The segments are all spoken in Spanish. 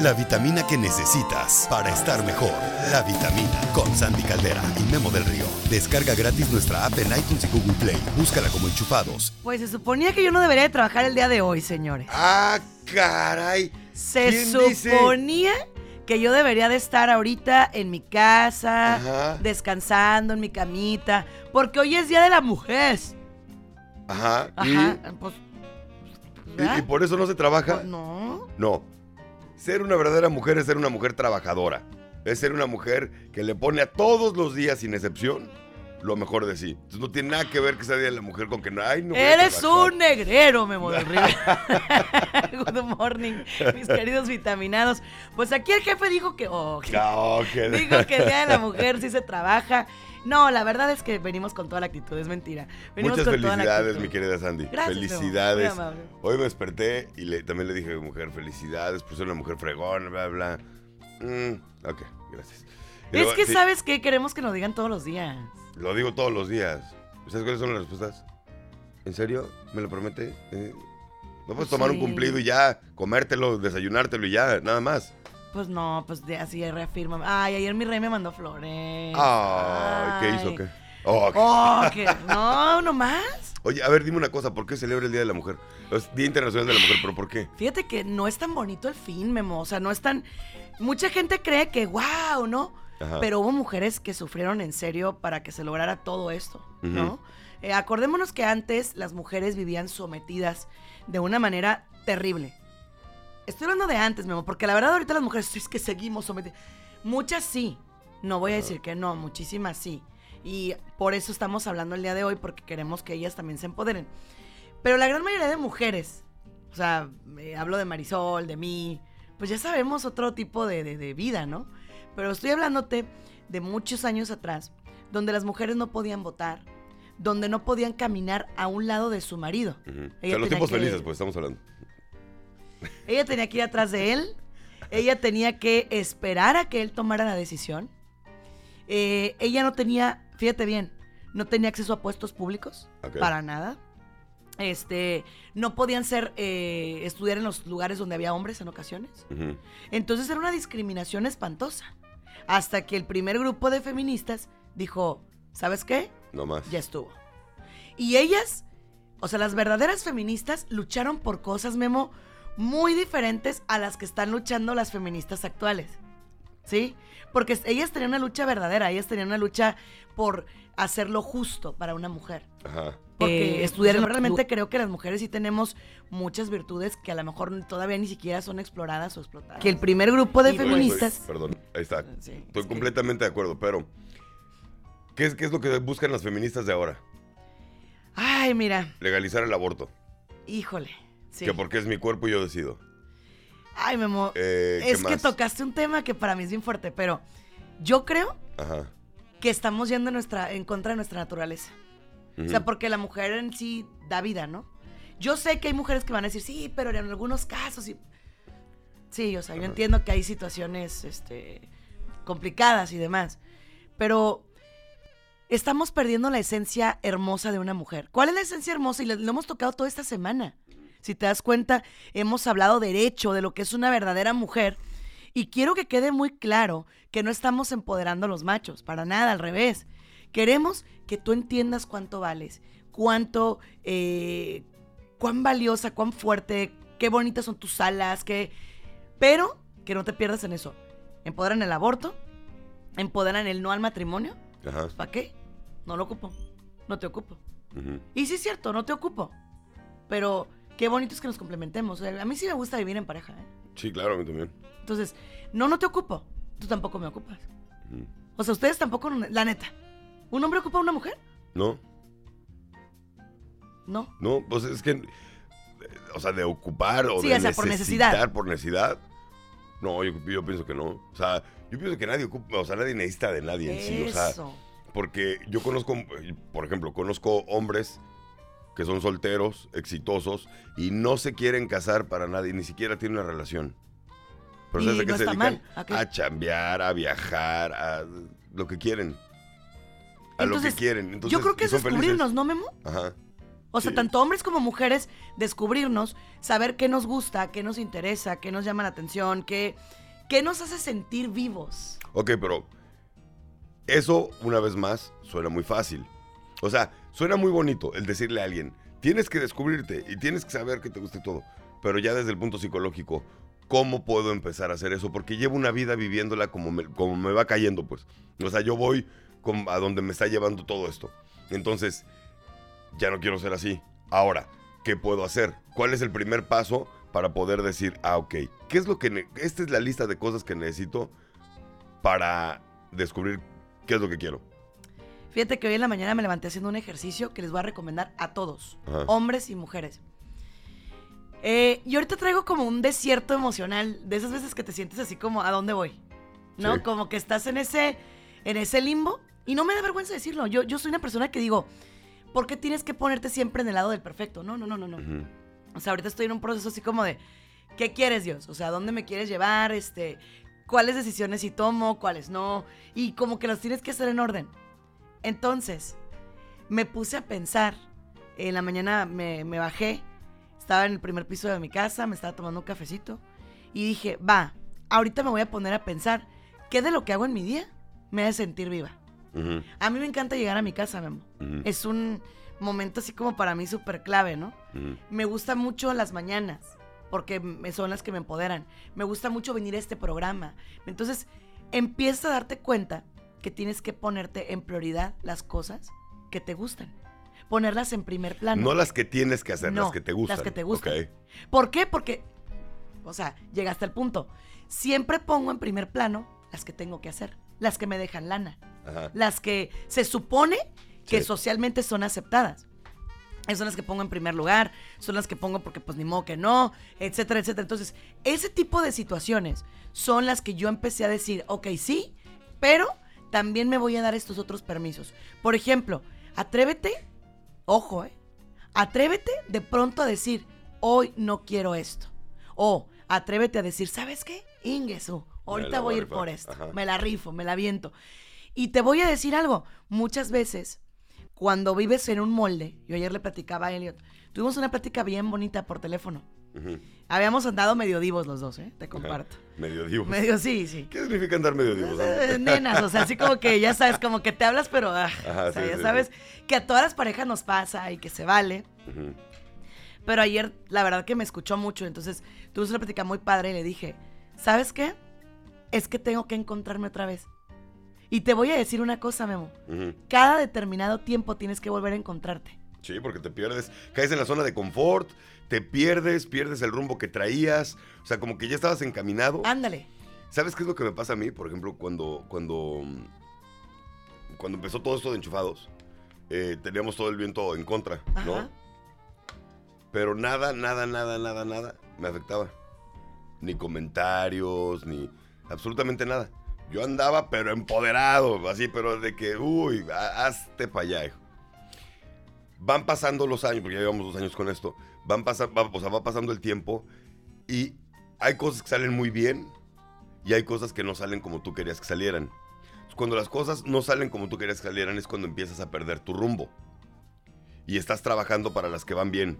la, vitamina que necesitas para estar mejor. La vitamina con Sandy Caldera y Memo del Río. Descarga gratis nuestra app en iTunes y Google Play. Búscala como enchufados. Pues se suponía que yo no debería de trabajar el día de hoy, señores. Ah, caray. Se suponía que yo debería de estar ahorita en mi casa, Ajá. descansando en mi camita, porque hoy es Día de la Mujer. Ajá. Ajá, pues... ¿Y, ¿verdad? y por eso no se trabaja? Pues no. No. Ser una verdadera mujer es ser una mujer trabajadora. Es ser una mujer que le pone a todos los días, sin excepción, lo mejor de sí. Entonces no tiene nada que ver que sea Día de la Mujer con que no. Ay, no Eres un negrero, Memo del Río. Good morning, mis queridos vitaminados. Pues aquí el jefe dijo que... oh, que- No, que- Digo que el Día de la Mujer sí se trabaja. No, la verdad es que venimos con toda la actitud, es mentira. Venimos Muchas con toda la felicidades, actitud. mi querida Sandy. Gracias, felicidades. Muy amable. Hoy me desperté y le- también le dije, mujer, felicidades por ser una mujer fregona, bla, bla. Mm, ok, gracias. Es que sí, sabes que queremos que nos digan todos los días. Lo digo todos los días. ¿Sabes cuáles son las respuestas? ¿En serio? ¿Me lo promete? Eh, No puedes tomar un cumplido y ya, comértelo, desayunártelo y ya, nada más. Pues no, pues de- así reafirma. Ay, ayer mi rey me mandó flores. Ay, ¿qué hizo? ¿Qué? Oh, Oh, que no, nomás. Oye, a ver, dime una cosa, ¿por qué celebra el Día de la Mujer? Es Día Internacional de la Mujer, pero ¿por qué? Fíjate que no es tan bonito el fin, Memo. O sea, no es tan. Mucha gente cree que, wow, ¿no? Ajá. Pero hubo mujeres que sufrieron en serio para que se lograra todo esto, ¿no? Eh, acordémonos que antes las mujeres vivían sometidas de una manera terrible. Estoy hablando de antes, Memo, porque la verdad ahorita las mujeres es que seguimos sometidas. Muchas sí. No voy a decir que no, muchísimas sí. Y por eso estamos hablando el día de hoy, porque queremos que ellas también se empoderen. Pero la gran mayoría de mujeres, o sea, eh, hablo de Marisol, de mí, pues ya sabemos otro tipo de, de- de vida, ¿no? Pero estoy hablándote de muchos años atrás, donde las mujeres no podían votar, donde no podían caminar a un lado de su marido. O sea, los tiempos que- felices, pues estamos hablando. Ella tenía que ir atrás de él, ella tenía que esperar a que él tomara la decisión. Eh, ella no tenía, fíjate bien, no tenía acceso a puestos públicos, para nada. Este, no podían ser, eh, estudiar en los lugares donde había hombres en ocasiones. Entonces era una discriminación espantosa. Hasta que el primer grupo de feministas dijo, ¿sabes qué? No más. Ya estuvo. Y ellas, o sea, las verdaderas feministas lucharon por cosas, Memo, muy diferentes a las que están luchando las feministas actuales. ¿Sí? Porque ellas tenían una lucha verdadera, ellas tenían una lucha por hacer lo justo para una mujer. Ajá. Porque Eh, estudiar, pues, realmente creo que las mujeres sí tenemos muchas virtudes que a lo mejor todavía ni siquiera son exploradas o explotadas. Que el primer grupo de Estoy- feministas... estoy- perdón, ahí está. Sí, Estoy es que- completamente de acuerdo, pero ¿qué es, ¿qué es lo que buscan las feministas de ahora? Ay, mira, Legalizar el aborto. híjole. Sí. Que porque es mi cuerpo y yo decido. Ay, Memo. Eh, ¿qué es que tocaste un tema que para mí es bien fuerte, pero yo creo Ajá. que estamos yendo en, nuestra, en contra de nuestra naturaleza. O sea, porque la mujer en sí da vida, ¿no? Yo sé que hay mujeres que van a decir, sí, pero en algunos casos sí. Sí, o sea, yo entiendo que hay situaciones este, complicadas y demás. Pero estamos perdiendo la esencia hermosa de una mujer. ¿Cuál es la esencia hermosa? Y lo lo hemos tocado toda esta semana. Si te das cuenta, hemos hablado derecho, de lo que es una verdadera mujer. Y quiero que quede muy claro que no estamos empoderando a los machos, para nada, al revés. Queremos que tú entiendas cuánto vales, cuánto, eh, cuán valiosa, cuán fuerte, qué bonitas son tus alas, que... pero que no te pierdas en eso. Empoderan el aborto, empoderan el no al matrimonio. ¿Para qué? No lo ocupo, no te ocupo. Y sí es cierto, no te ocupo. Pero qué bonito es que nos complementemos. O sea, A mí sí me gusta vivir en pareja. ¿eh? Sí, claro, a mí también. Entonces, no, no te ocupo. Tú tampoco me ocupas. O sea, ustedes tampoco, la neta. ¿Un hombre ocupa a una mujer? ¿No? No. No, pues es que, eh, o sea, de ocupar o Sí, de o sea, por necesidad. por necesidad. No, yo, yo pienso que no. O sea, yo pienso que nadie ocupa, o sea, nadie necesita de nadie en sí. O sea, porque yo conozco, por ejemplo, conozco hombres que son solteros, exitosos, y no se quieren casar para nadie, ni siquiera tienen una relación. Pero Y ¿sabes a qué no se dedican? ¿a? A chambear, a viajar, a lo que quieren. A lo Entonces, que quieren. Entonces, Yo creo que es felices. descubrirnos, ¿no, Memo? Ajá. O sea, Sí. tanto hombres como mujeres, descubrirnos, saber qué nos gusta, qué nos interesa, qué nos llama la atención, qué, qué nos hace sentir vivos. Ok, pero eso, una vez más, suena muy fácil. O sea, suena muy bonito el decirle a alguien, tienes que descubrirte y tienes que saber que te guste todo. Pero ya desde el punto psicológico, ¿cómo puedo empezar a hacer eso? Porque llevo una vida viviéndola como me, como me va cayendo, pues. O sea, yo voy a donde me está llevando todo esto. Entonces, ya no quiero ser así. Ahora, ¿qué puedo hacer? ¿Cuál es el primer paso para poder decir, ah, ok, ¿qué es lo que... Esta es la lista de cosas que necesito para descubrir qué es lo que quiero. Fíjate que hoy en la mañana me levanté haciendo un ejercicio que les voy a recomendar a todos, Ajá. hombres y mujeres. Eh, y ahorita traigo como un desierto emocional, de esas veces que te sientes así como, ¿a dónde voy? ¿No? Sí. Como que estás en ese, en ese limbo. Y no me da vergüenza decirlo. Yo, yo soy una persona que digo, ¿por qué tienes que ponerte siempre en el lado del perfecto? No, no, no, no, no. Ujú. O sea, ahorita estoy en un proceso así como de, ¿qué quieres, Dios? O sea, ¿dónde me quieres llevar? Este, ¿cuáles decisiones sí tomo, cuáles no? Y como que las tienes que hacer en orden. Entonces, me puse a pensar, en la mañana me, me bajé, estaba en el primer piso de mi casa, me estaba tomando un cafecito y dije, va, ahorita me voy a poner a pensar, ¿qué de lo que hago en mi día me hace sentir viva? A mí me encanta llegar a mi casa, Memo. ujú, Es un momento así como para mí súper clave, ¿no? Me gusta mucho las mañanas, porque son las que me empoderan. Me gusta mucho venir a este programa. Entonces, empieza a darte cuenta que tienes que ponerte en prioridad las cosas que te gustan. Ponerlas en primer plano. No las que tienes que hacer, No, las que te gustan. las que te gustan. ¿Por qué? Porque, o sea, llega hasta el punto. Siempre pongo en primer plano las que tengo que hacer, las que me dejan lana, Ajá. las que se supone que Sí. socialmente son aceptadas. Esas son las que pongo en primer lugar, son las que pongo porque pues ni modo que no, etcétera, etcétera. Entonces, ese tipo de situaciones son las que yo empecé a decir, ok, sí, pero también me voy a dar estos otros permisos. Por ejemplo, atrévete, ojo, eh, atrévete de pronto a decir, hoy no quiero esto. O atrévete a decir, ¿sabes qué? Ingesu, ahorita voy a ir por rifar". esto. Ajá. Me la rifo, me la viento. Y te voy a decir algo, muchas veces cuando vives en un molde, yo ayer le platicaba a Elliot, tuvimos una plática bien bonita por teléfono. Habíamos andado medio divos los dos, ¿eh? Te Ajá. comparto. Medio divos. Medio sí, sí. ¿Qué significa andar medio divos? Eh, Nenas, o sea, así como que ya sabes, como que te hablas, pero ah, Ajá, o sea, sí, ya sí, sabes sí. que a todas las parejas nos pasa y que se vale. Pero ayer, la verdad que me escuchó mucho, entonces tuvimos una plática muy padre y le dije, ¿sabes qué? Es que tengo que encontrarme otra vez. Y te voy a decir una cosa, Memo. Cada determinado tiempo tienes que volver a encontrarte. Sí, porque te pierdes, caes en la zona de confort, te pierdes, pierdes el rumbo que traías, o sea, como que ya estabas encaminado. Ándale. ¿Sabes qué es lo que me pasa a mí? Por ejemplo, cuando, cuando, cuando empezó todo esto de enchufados, eh, teníamos todo el viento en contra, ¿no? Pero nada, nada, nada, nada, nada me afectaba. Ni comentarios, ni absolutamente nada. Yo andaba, pero empoderado, así, pero de que, uy, ha- hazte para allá, hijo. Van pasando los años, porque ya llevamos dos años con esto, van pasando, va, o sea, va pasando el tiempo y hay cosas que salen muy bien y hay cosas que no salen como tú querías que salieran. Cuando las cosas no salen como tú querías que salieran es cuando empiezas a perder tu rumbo. Y estás trabajando para las que van bien,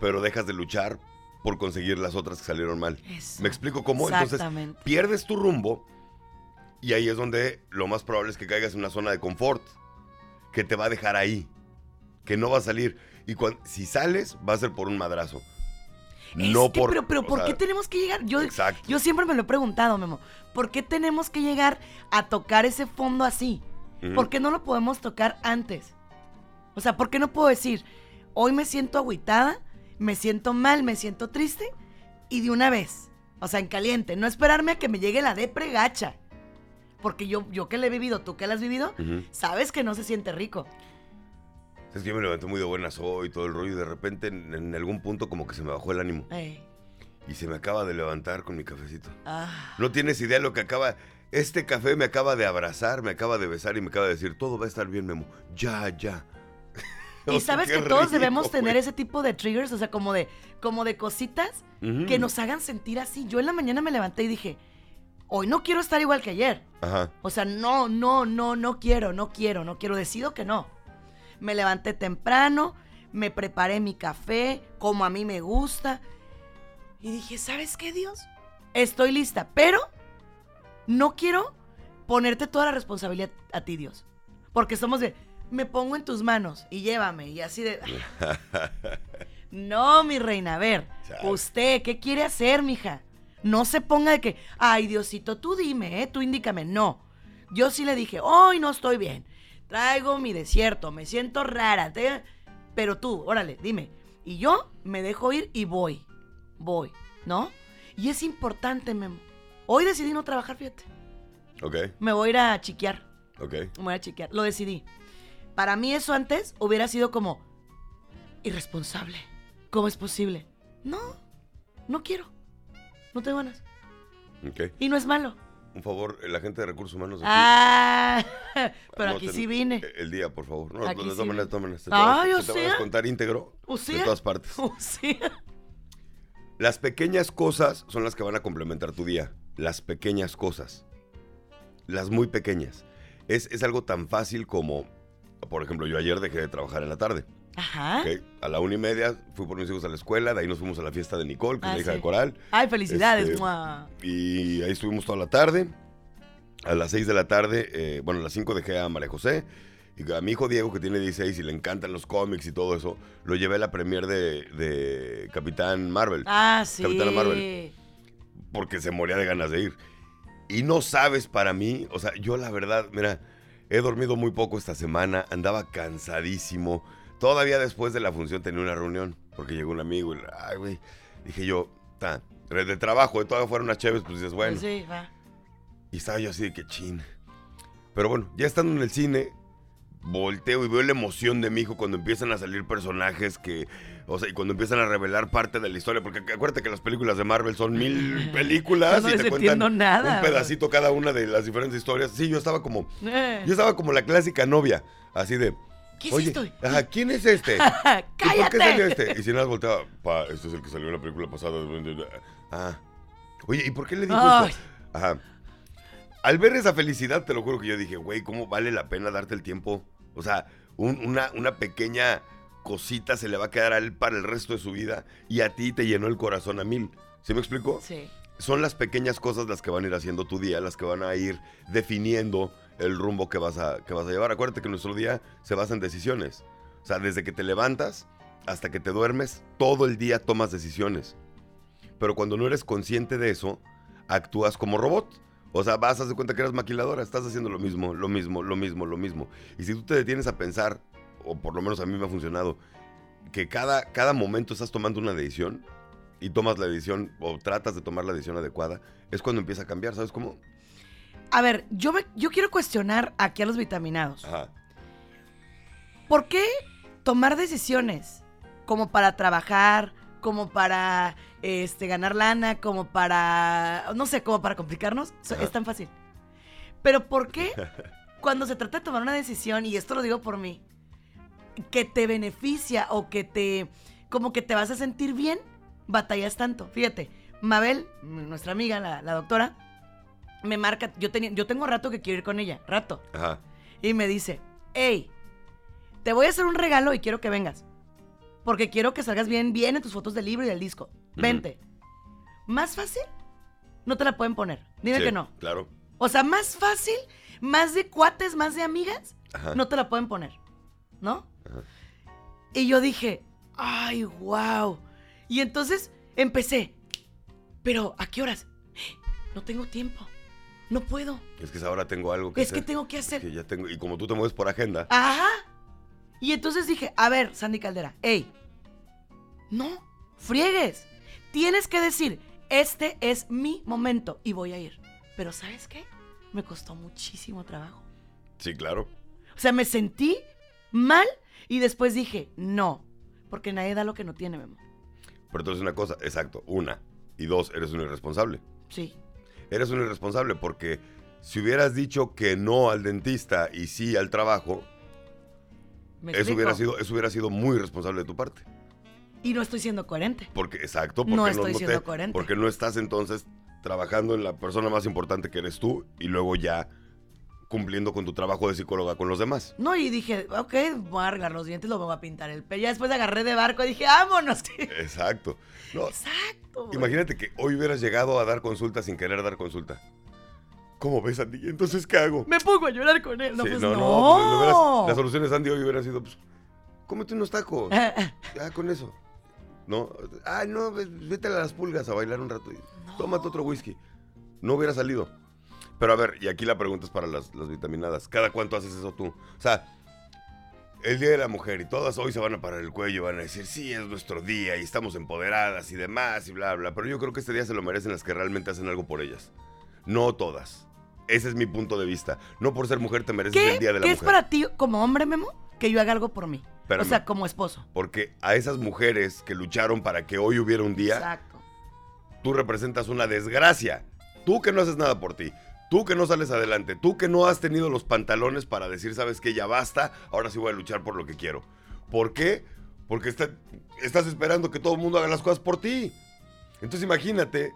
pero dejas de luchar por conseguir las otras que salieron mal. Eso. ¿Me explico cómo? Entonces, pierdes tu rumbo y ahí es donde lo más probable es que caigas en una zona de confort que te va a dejar ahí, que no va a salir. Y cuan- si sales, va a ser por un madrazo. Es no que, por. pero, pero ¿por sea, qué tenemos que llegar? Yo, Exacto. yo siempre me lo he preguntado, Memo. ¿Por qué tenemos que llegar a tocar ese fondo así? Ujú. ¿Por qué no lo podemos tocar antes? O sea, ¿por qué no puedo decir, hoy me siento agüitada, me siento mal, me siento triste y de una vez? O sea, en caliente, no esperarme a que me llegue la depre gacha. Porque yo, yo que la he vivido, tú que la has vivido, sabes que no se siente rico. Es que yo me levanté muy de buenas hoy todo el rollo y de repente en, en algún punto como que se me bajó el ánimo. Ey. Y se me acaba de levantar con mi cafecito. Ah. No tienes idea lo que acaba... Este café me acaba de abrazar, me acaba de besar y me acaba de decir, todo va a estar bien, Memo. Ya, ya. Y sabes que todos rico, debemos tener güey. ese tipo de triggers, o sea, como de, como de cositas Ujú. que nos hagan sentir así. Yo en la mañana me levanté y dije, hoy no quiero estar igual que ayer. Ajá. O sea, no, no, no, no quiero, no quiero, no quiero, decido que no. Me levanté temprano, me preparé mi café, como a mí me gusta. Y dije, ¿sabes qué, Dios? Estoy lista, pero no quiero ponerte toda la responsabilidad a ti, Dios. Porque somos de, me pongo en tus manos y llévame, y así de... no, mi reina, a ver, usted, ¿qué quiere hacer, mija? No se ponga de que, ay, Diosito, tú dime, ¿eh? Tú indícame. No. Yo sí le dije, hoy no estoy bien. Traigo mi desierto, me siento rara. te- Pero tú, órale, dime. Y yo me dejo ir y voy. Voy, ¿no? Y es importante, Memo. Hoy decidí no trabajar, fíjate. Ok, Me voy a ir a chiquear. ok. Me voy a chiquear. Lo decidí. Para mí eso antes hubiera sido como irresponsable. ¿Cómo es posible? No, no quiero. No tengo ganas. Ok. Y no es malo. Un favor, el agente de recursos humanos. aquí, Ah, pero aquí sí vine. El día, por favor. No, Aquí sí todas maneras. te Ah, te yo te voy a sé. contar íntegro O de sea. todas partes. Sí. Las pequeñas cosas son las que van a complementar tu día. Las pequeñas cosas. Las muy pequeñas. Es, es algo tan fácil como, por ejemplo, yo ayer dejé de trabajar en la tarde. Ajá. ¿ok? A la una y media fui por mis hijos a la escuela, de ahí nos fuimos a la fiesta de Nicole, que Ah, es la hija sí. de Coral. Ay, felicidades. Este. Y ahí estuvimos toda la tarde. A las 6 de la tarde, eh, bueno, a las 5 dejé a María José. Y a mi hijo Diego, que tiene 16 y le encantan los cómics y todo eso, lo llevé a la premier de, de Capitán Marvel. Ah, sí. Capitana Marvel. Porque se moría de ganas de ir. Y no sabes para mí, o sea, yo la verdad, mira, he dormido muy poco esta semana, andaba cansadísimo. Todavía después de la función tenía una reunión, porque llegó un amigo y, ay, güey, dije yo, ta, de trabajo, de todavía fueron unas chéves, pues dices, bueno. Sí, va. Y estaba yo así de que chin. Pero bueno, ya estando en el cine, volteo y veo la emoción de mi hijo cuando empiezan a salir personajes que. O sea, y cuando empiezan a revelar parte de la historia. Porque acuérdate que las películas de Marvel son mil películas no y te cuentan nada, un pedacito cada una de las diferentes historias. Sí, yo estaba como. Eh. Yo estaba como la clásica novia. Así de. ¿Qué es Oye, esto? ajá, ¿quién es este? ¿Y por qué ¡Cállate! salió este? Y si nada volteaba, pa, este es el que salió en la película pasada. Ah. Oye, ¿y por qué le dijo esto? Ajá. Al ver esa felicidad, te lo juro que yo dije, güey, ¿cómo vale la pena darte el tiempo? O sea, un- una, una pequeña cosita se le va a quedar a él para el resto de su vida y a ti te llenó el corazón a mil. ¿Sí me explico? Sí. Son las pequeñas cosas las que van a ir haciendo tu día, las que van a ir definiendo el rumbo que vas a, que vas a llevar. Acuérdate que nuestro día se basa en decisiones. O sea, desde que te levantas hasta que te duermes, todo el día tomas decisiones. Pero cuando no eres consciente de eso, actúas como robot. O sea, vas a hacer cuenta que eres maquiladora, estás haciendo lo mismo, lo mismo, lo mismo, lo mismo. Y si tú te detienes a pensar, o por lo menos a mí me ha funcionado, que cada, cada momento estás tomando una decisión y tomas la decisión o tratas de tomar la decisión adecuada, es cuando empieza a cambiar, ¿sabes cómo? A ver, yo, me- yo quiero cuestionar aquí a los vitaminados. Ajá. ¿Por qué tomar decisiones como para trabajar, como para este, ganar lana, como para, no sé, como para complicarnos? Ajá. Es tan fácil. Pero ¿por qué cuando se trata de tomar una decisión, y esto lo digo por mí, que te beneficia o que te, como que te vas a sentir bien, batallas tanto? Fíjate, Mabel, nuestra amiga, la, la doctora, me marca, yo, tenía, yo tengo rato que quiero ir con ella, rato. Ajá. Y me dice, hey, te voy a hacer un regalo y quiero que vengas. Porque quiero que salgas bien, bien en tus fotos del libro y del disco. Vente. ¿Más fácil? No te la pueden poner. Dime Sí, que no. Claro. O sea, más fácil, más de cuates, más de amigas, Ajá. no te la pueden poner. ¿No? Ajá. Y yo dije, ay, wow. Y entonces empecé. Pero, ¿a qué horas? No tengo tiempo. No puedo. Es que ahora tengo algo que Es que hacer. tengo que Es hacer. que ya tengo, y como tú te mueves por agenda, Ajá. Y entonces dije, a ver, Sandy Caldera, hey, no, friegues. Tienes que decir, este es mi momento y voy a ir. Pero ¿sabes qué? Me costó muchísimo trabajo. sí, claro. O sea, me sentí mal y después dije, no, porque nadie da lo que no tiene, Memo. Pero entonces una cosa, exacto, una. Y dos, eres un irresponsable. Sí. Eres un irresponsable porque si hubieras dicho que no al dentista y sí al trabajo, ¿Me eso hubiera, sido, eso hubiera sido muy irresponsable de tu parte. Y no estoy siendo coherente. Porque, exacto, porque No estoy siendo coherente. Porque no estás entonces trabajando en la persona más importante que eres tú y luego ya cumpliendo con tu trabajo de psicóloga con los demás. No, y dije, ok, voy a arreglar los dientes, lo voy a pintar el pelo. Ya después agarré de barco y dije, vámonos. Exacto. No, Exacto. imagínate que hoy hubieras llegado a dar consulta sin querer dar consulta. ¿Cómo ves, Andy? Entonces, ¿qué hago? Me pongo a llorar con él. No, Sí, pues no, no. no, pues, hubieras- la solución de Sandy hoy hubiera sido, pues, cómete unos tacos. Ya, con eso. No, ay, no, ve- vete a las pulgas a bailar un rato y tómate otro whisky. No hubiera salido. Pero a ver, y aquí la pregunta es para las, las vitaminadas. ¿Cada cuánto haces eso tú? O sea, el Día de la Mujer y todas hoy se van a parar el cuello y van a decir, sí, es nuestro día y estamos empoderadas y demás y bla, bla. Pero yo creo que este día se lo merecen las que realmente hacen algo por ellas. No todas. Ese es mi punto de vista. No por ser mujer te mereces ¿Qué, el Día de la ¿qué Mujer. es para ti, como hombre, Memo, que yo haga algo por mí? Espérame. O sea, como esposo. Porque a esas mujeres que lucharon para que hoy hubiera un día, Exacto. tú representas una desgracia. Tú que no haces nada por ti. Tú que no sales adelante. Tú que no has tenido los pantalones para decir, sabes que ya basta, ahora sí voy a luchar por lo que quiero. ¿Por qué? Porque está- estás esperando que todo el mundo haga las cosas por ti. Entonces imagínate,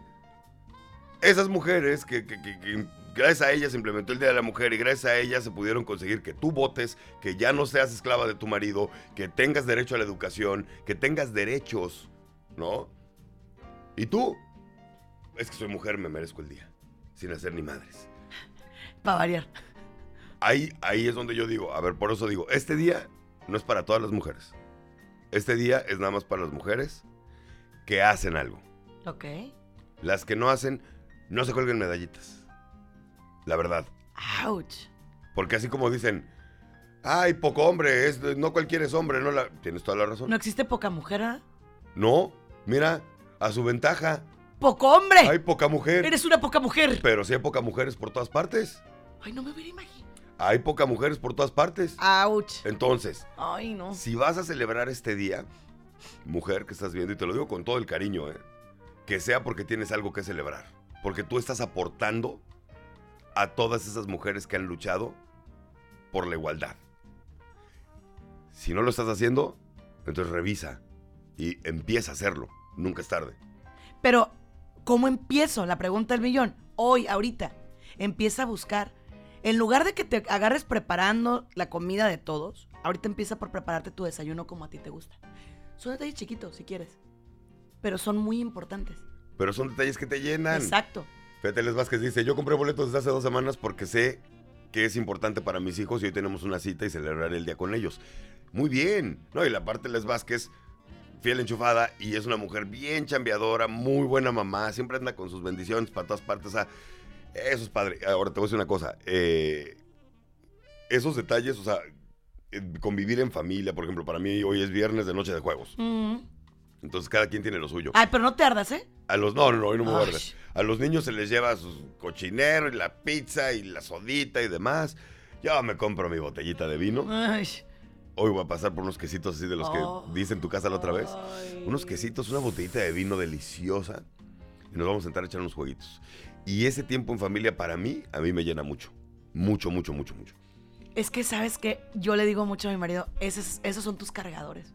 esas mujeres que- que gracias a ellas se implementó el Día de la Mujer y gracias a ellas se pudieron conseguir que tú votes, que ya no seas esclava de tu marido, que tengas derecho a la educación, que tengas derechos, ¿no? Y tú, es que soy mujer, me merezco el día, sin hacer ni madres. Para variar. Ahí, ahí es donde yo digo, a ver, por eso digo, este día no es para todas las mujeres. Este día es nada más para las mujeres que hacen algo. Ok. Las que no hacen, no se cuelguen medallitas. La verdad. Ouch. Porque así como dicen, ay, poco hombre, es, no cualquiera es hombre, no la... Tienes toda la razón. ¿No existe poca mujer, ah? No, mira, a su ventaja, ¡Poco hombre! hay poca mujer. Eres una poca mujer. Pero sí hay poca mujeres por todas partes. Ay, no me hubiera imaginado. Hay poca mujeres por todas partes. Ouch. Entonces, Ay, no. si vas a celebrar este día, mujer que estás viendo, y te lo digo con todo el cariño, ¿eh? que sea porque tienes algo que celebrar. Porque tú estás aportando a todas esas mujeres que han luchado por la igualdad. Si no lo estás haciendo, entonces revisa y empieza a hacerlo. Nunca es tarde. Pero, ¿cómo empiezo? La pregunta del millón. Hoy, ahorita, empieza a buscar. En lugar de que te agarres preparando la comida de todos, ahorita empieza por prepararte tu desayuno como a ti te gusta. Son detalles chiquitos, si quieres. Pero son muy importantes. Pero son detalles que te llenan. Exacto. Fíjate, Les Vázquez dice, yo compré boletos desde hace dos semanas porque sé que es importante para mis hijos y hoy tenemos una cita y celebrar el día con ellos. Muy bien. No, y la parte de Les Vázquez, fiel enchufada y es una mujer bien chambeadora, muy buena mamá, siempre anda con sus bendiciones para todas partes. O sea, eso es padre. Ahora te voy a decir una cosa. eh, esos detalles, o sea, eh, convivir en familia, por ejemplo, para mí hoy es viernes de noche de juegos. Mm. Entonces cada quien tiene lo suyo. Ay, pero no te ardas, ¿eh? A los no, no, no, hoy no me voy a arder. A los niños se les lleva su cochinero y la pizza y la sodita y demás. Yo me compro mi botellita de vino. Ay. Hoy voy a pasar por unos quesitos así de los que Oh. dice en tu casa la otra vez. Ay. Unos quesitos, una botellita de vino deliciosa. Y nos vamos a sentar a echar unos jueguitos. Y ese tiempo en familia para mí, a mí me llena mucho. Mucho, mucho, mucho, mucho. Es que, ¿sabes qué? Yo le digo mucho a mi marido, esos, esos son tus cargadores.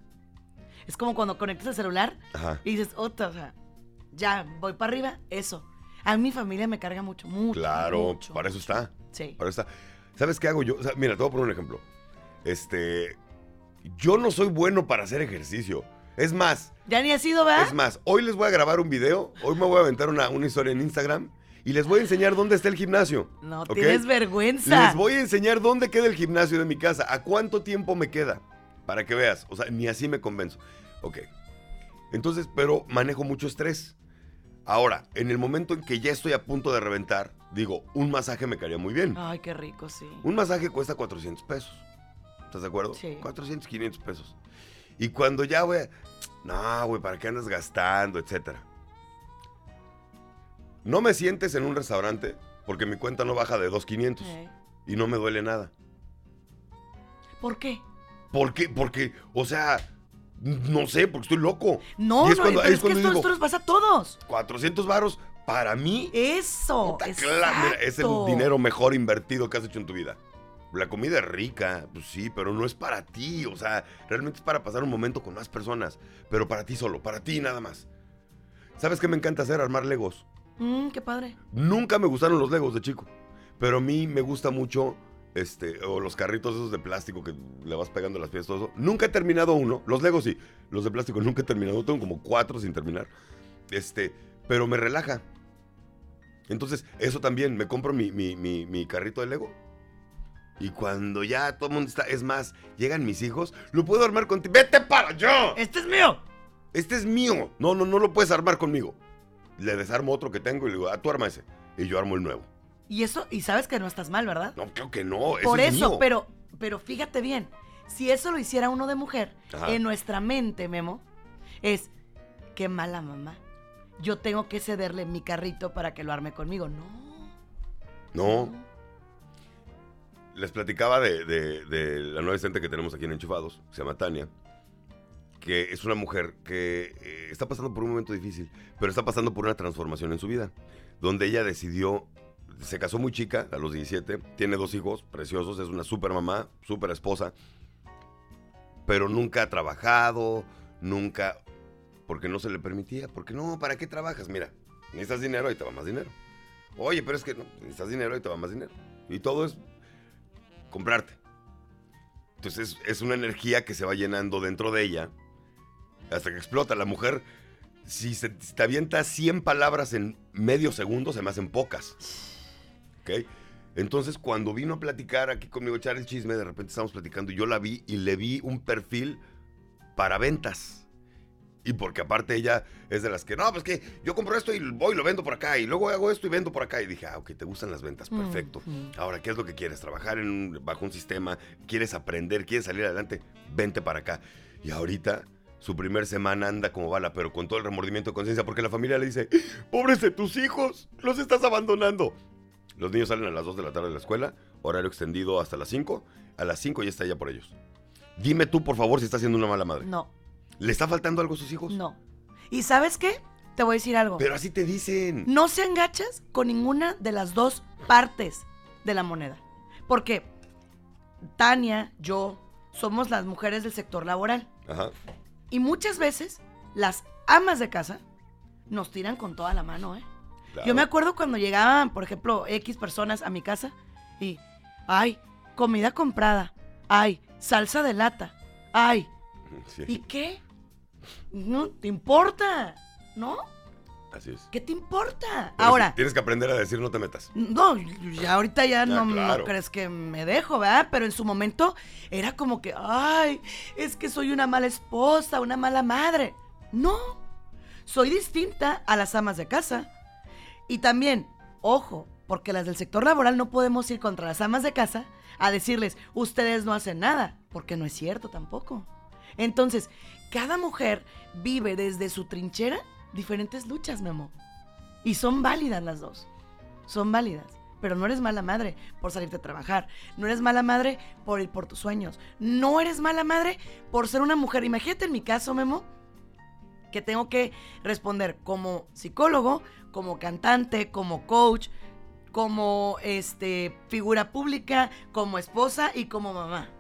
Es como cuando conectas el celular Ajá. y dices, otra, o sea, ya, voy para arriba, eso. A mi familia me carga mucho, mucho. Claro, mucho. para eso está. Sí. Para eso está. ¿Sabes qué hago yo? O sea, mira, te voy a poner un ejemplo. Este. Yo no soy bueno para hacer ejercicio. Es más, Ya ni ha sido, ¿verdad? Es más, hoy les voy a grabar un video, hoy me voy a aventar una, una historia en Instagram y les voy a enseñar dónde está el gimnasio. No tienes vergüenza. Les voy a enseñar dónde queda el gimnasio de mi casa, a cuánto tiempo me queda, para que veas. O sea, ni así me convenzo. Ok. Entonces, pero manejo mucho estrés. Ahora, en el momento en que ya estoy a punto de reventar, digo, un masaje me caería muy bien. Ay, qué rico, sí. Un masaje cuesta 400 pesos. ¿Estás de acuerdo? Sí. 400, 500 pesos. Y cuando ya, güey, no, güey, ¿para qué andas gastando, etcétera? No me sientes en un restaurante porque mi cuenta no baja de 2,500 Eh, y no me duele nada. ¿Por qué? ¿Por qué? Porque, o sea, no sé, porque estoy loco. No, Y es no, cuando- pero es es que esto, digo- esto nos pasa a todos. 400 varos para mí Eso. Puta, claro, mira, es el dinero mejor invertido que has hecho en tu vida. La comida es rica, pues sí, pero no es para ti. O sea, realmente es para pasar un momento con más personas. Pero para ti solo, para ti nada más. ¿Sabes qué me encanta hacer? Armar legos. Mm, qué padre. Nunca me gustaron los legos de chico. Pero a mí me gusta mucho, este, o los carritos esos de plástico que le vas pegando las piezas, todo eso. Nunca he terminado uno. Los Legos sí. Los de plástico nunca he terminado. Tengo como cuatro sin terminar. Este, pero me relaja. Entonces, eso también. Me compro mi, mi, mi, mi carrito de Lego. Y cuando ya todo el mundo está, es más, llegan mis hijos, lo puedo armar contigo. ¡Vete para allá! ¡Este es mío! Este es mío. No, no, no lo puedes armar conmigo. Le desarmo otro que tengo y le digo, ah, tú arma ese. Y yo armo el nuevo. Y eso, y sabes que no estás mal, ¿verdad? No, creo que no. Por es eso, mío. pero, pero fíjate bien, si eso lo hiciera uno de mujer, Ajá. en nuestra mente, Memo, es qué mala mamá. Yo tengo que cederle mi carrito para que lo arme conmigo. No. No. Les platicaba de, la nueva asistente que tenemos aquí en Enchufados, se llama Tania, que es una mujer que eh, está pasando por un momento difícil, pero está pasando por una transformación en su vida, donde ella decidió, se casó muy chica, a los 17, tiene dos hijos preciosos, es una super mamá, super esposa, pero nunca ha trabajado, nunca, porque no se le permitía, porque no, ¿para qué trabajas? Mira, necesitas dinero, ahí te va más dinero. Oye, pero es que no, necesitas dinero y te va más dinero. Y todo es comprarte. Entonces es, una energía que se va llenando dentro de ella hasta que explota. La mujer, si, se, si te avienta 100 palabras en medio segundo, se me hacen pocas. ¿Ok? Entonces cuando vino a platicar aquí conmigo, echar el chisme, de repente estábamos platicando y yo la vi y le vi un perfil para ventas. Y porque aparte ella es de las que, no, pues que yo compro esto y voy y lo vendo por acá. Y luego hago esto y vendo por acá. Y dije, ah, ok, te gustan las ventas, perfecto. Ahora, ¿qué es lo que quieres? ¿Trabajar en un- bajo un sistema? ¿Quieres aprender? ¿Quieres salir adelante? Vente para acá. Y ahorita, su primer semana anda como bala, pero con todo el remordimiento de conciencia, porque la familia le dice, pobres de tus hijos, los estás abandonando. Los niños salen a las 2 de la tarde de la escuela, horario extendido hasta las 5. A las 5 ya está ella por ellos. Dime tú, por favor, si está siendo una mala madre. No, ¿Le está faltando algo a sus hijos? no. ¿Y sabes qué? Te voy a decir algo. Pero así te dicen. No se engachas con ninguna de las dos partes de la moneda. Porque Tania, yo, somos las mujeres del sector laboral. Ajá. Y muchas veces las amas de casa nos tiran con toda la mano, ¿eh? claro. Yo me acuerdo cuando llegaban, por ejemplo, X personas a mi casa y, ay, comida comprada, ay, salsa de lata, ay, Sí, ¿y qué? No te importa, ¿no? así es. ¿Qué te importa? Pero Ahora, Tienes que aprender a decir no te metas. no, ya ahorita ya, Ya, no, crees que me dejo, ¿verdad? Pero en su momento era como que, ay, es que soy una mala esposa, una mala madre. No, soy distinta a las amas de casa. Y también, ojo, porque las del sector laboral no podemos ir contra las amas de casa a decirles, ustedes no hacen nada, porque no es cierto tampoco. Entonces, cada mujer vive desde su trinchera diferentes luchas, mi amor. Y son válidas las dos. Son válidas. Pero no eres mala madre por salirte a trabajar. No eres mala madre por ir por tus sueños. No eres mala madre por ser una mujer. Imagínate en mi caso, Memo, que tengo que responder como psicólogo, como cantante, como coach, como este figura pública, como esposa y como mamá.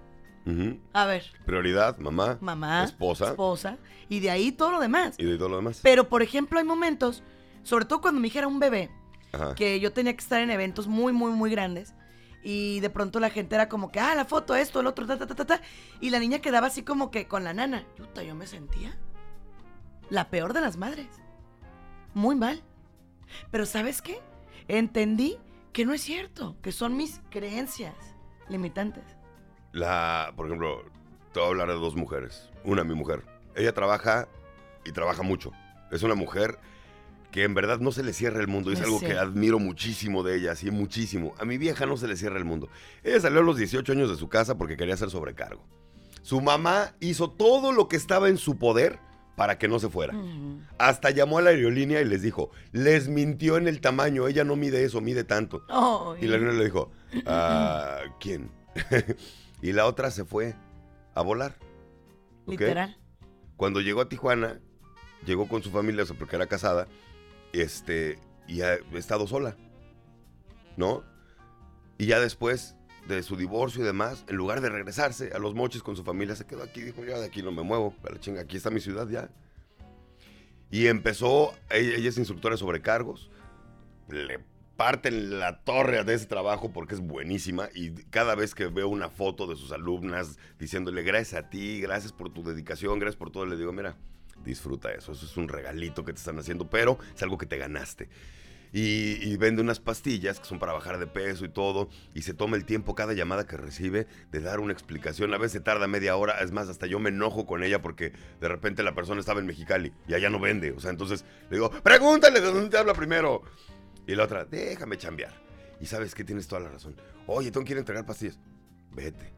A ver, Prioridad, mamá, mamá, esposa esposa y de ahí todo lo demás. y de todo lo demás. Pero por ejemplo, hay momentos, sobre todo cuando mi hija era un bebé, Ajá. que yo tenía que estar en eventos muy, muy, muy grandes. Y de pronto la gente era como que, ah, la foto, esto, el otro, ta, ta, ta, ta, ta. Y la niña quedaba así como que con la nana. Puta, yo me sentía la peor de las madres. Muy mal. Pero ¿sabes qué? Entendí que no es cierto, que son mis creencias limitantes. La, por ejemplo, te voy a hablar de dos mujeres. Una, mi mujer. Ella trabaja y trabaja mucho. Es una mujer que en verdad no se le cierra el mundo. Es No algo que admiro muchísimo de ella, sí, muchísimo. A mi vieja no se le cierra el mundo. Ella salió a los 18 años de su casa porque quería hacer sobrecargo. Su mamá hizo todo lo que estaba en su poder para que no se fuera. Hasta llamó a la aerolínea y les dijo, les mintió en el tamaño, ella no mide eso, mide tanto. Ay. Y la aerolínea le dijo, "Ah, ¿quién? y la otra se fue a volar. Literal. Cuando llegó a Tijuana, llegó con su familia, o sea, porque era casada, este, y ha estado sola, ¿no? Y ya después de su divorcio y demás, en lugar de regresarse a los mochis con su familia, se quedó aquí, dijo, ya de aquí no me muevo, a la chinga, aquí está mi ciudad ya. Y empezó, ella, ella es instructora de sobrecargos, le parten la torre de ese trabajo porque es buenísima y cada vez que veo una foto de sus alumnas diciéndole gracias a ti, gracias por tu dedicación, gracias por todo, le digo, mira, disfruta eso, eso es un regalito que te están haciendo, pero es algo que te ganaste. Y, y, vende unas pastillas que son para bajar de peso y todo, y se toma el tiempo cada llamada que recibe de dar una explicación. A veces tarda media hora, es más, hasta yo me enojo con ella porque de repente la persona estaba en Mexicali y allá no vende. O sea, entonces le digo, pregúntale de dónde te habla primero. Y la otra, déjame chambear. Y sabes que tienes toda la razón. Oye, tú quieres entregar pastillas. Vete.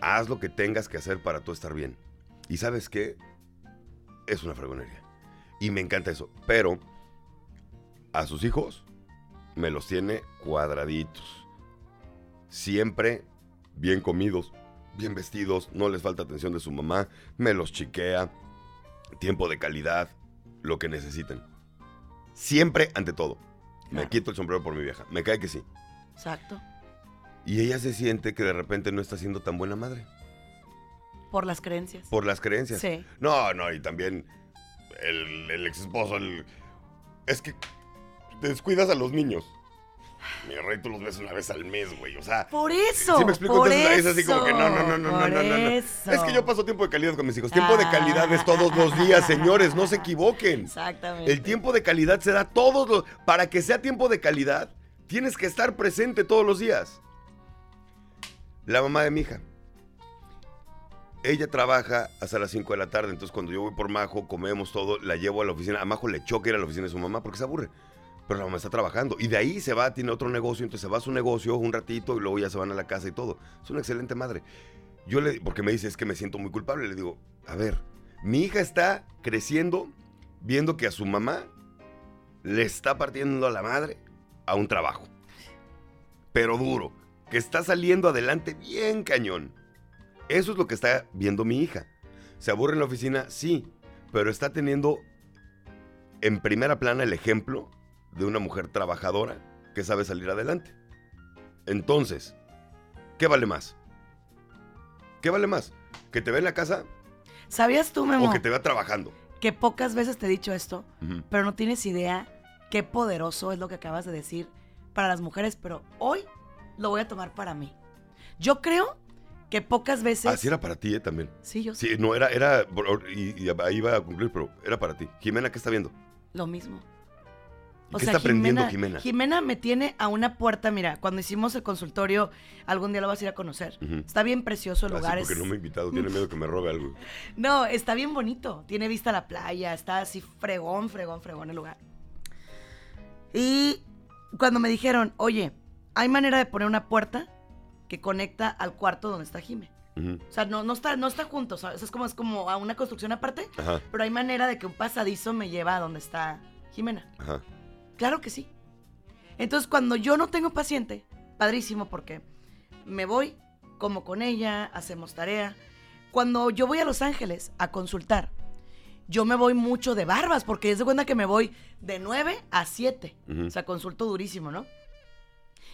Haz lo que tengas que hacer para tú estar bien. Y sabes qué? Es una fregonería. Y me encanta eso. Pero a sus hijos me los tiene cuadraditos. Siempre bien comidos, bien vestidos, no les falta atención de su mamá, me los chiquea, tiempo de calidad, lo que necesiten. Siempre ante todo. Me Claro. quito el sombrero por mi vieja. Me cae que sí. Exacto. Y ella se siente que de repente no está siendo tan buena madre. Por las creencias. Por las creencias. Sí. No, no, y también el, el ex esposo, el... es que descuidas a los niños. Mi rey, tú los ves una vez al mes, güey. O sea, Por eso. ¿Sí me explico? por Entonces es así como que no, no, no, no, no, no, no. Es que yo paso tiempo de calidad con mis hijos. Tiempo de calidad es Ah. todos los días, señores, no se equivoquen. Exactamente. El tiempo de calidad se da todos los... Para que sea tiempo de calidad, tienes que estar presente todos los días. La mamá de mi hija. Ella trabaja hasta las 5 de la tarde, entonces cuando yo voy por Majo, comemos todo, la llevo a la oficina. A Majo le choca ir a la oficina de su mamá porque se aburre. Pero la mamá está trabajando. Y de ahí se va, tiene otro negocio, entonces se va a su negocio un ratito y luego ya se van a la casa y todo. Es una excelente madre. Yo le, porque me dice, es que me siento muy culpable. Le digo, a ver, mi hija está creciendo viendo que a su mamá le está partiendo a la madre a un trabajo. Pero duro, que está saliendo adelante bien cañón. Eso es lo que está viendo mi hija. ¿Se aburre en la oficina? Sí, pero está teniendo en primera plana el ejemplo de una mujer trabajadora que sabe salir adelante. Entonces, ¿qué vale más? ¿Qué vale más? ¿Que te vea en la casa ¿Sabías tú, Memo, o que te vea trabajando? que pocas veces te he dicho esto, pero no tienes idea qué poderoso es lo que acabas de decir para las mujeres, pero hoy lo voy a tomar para mí. Yo creo que pocas veces... Así era para ti, ¿eh? También. Sí, yo. Sí, no, era, era, y, y ahí iba a concluir, pero era para ti. Jimena, ¿qué está viendo? Lo mismo. ¿Y qué está aprendiendo Jimena? Jimena me tiene a una puerta, mira, cuando hicimos el consultorio, algún día lo vas a ir a conocer. Está bien precioso el Así lugar. porque no me ha invitado, tiene miedo que me robe algo. No, está bien bonito. Tiene vista a la playa, está así fregón, fregón, fregón el lugar. Y cuando me dijeron, oye, hay manera de poner una puerta que conecta al cuarto donde está. Ujú. O sea, no, no está, no está junto, ¿sabes? Es como, es como a una construcción aparte, Ajá, pero hay manera de que un pasadizo me lleva a donde está Jimena. ajá. Claro que sí. Entonces, cuando yo no tengo paciente, padrísimo porque me voy, como con ella, hacemos tarea. Cuando yo voy a Los Ángeles a consultar, yo me voy mucho de barbas porque es de cuenta que me voy de 9 a 7. Ujú. O sea, consulto durísimo, ¿no?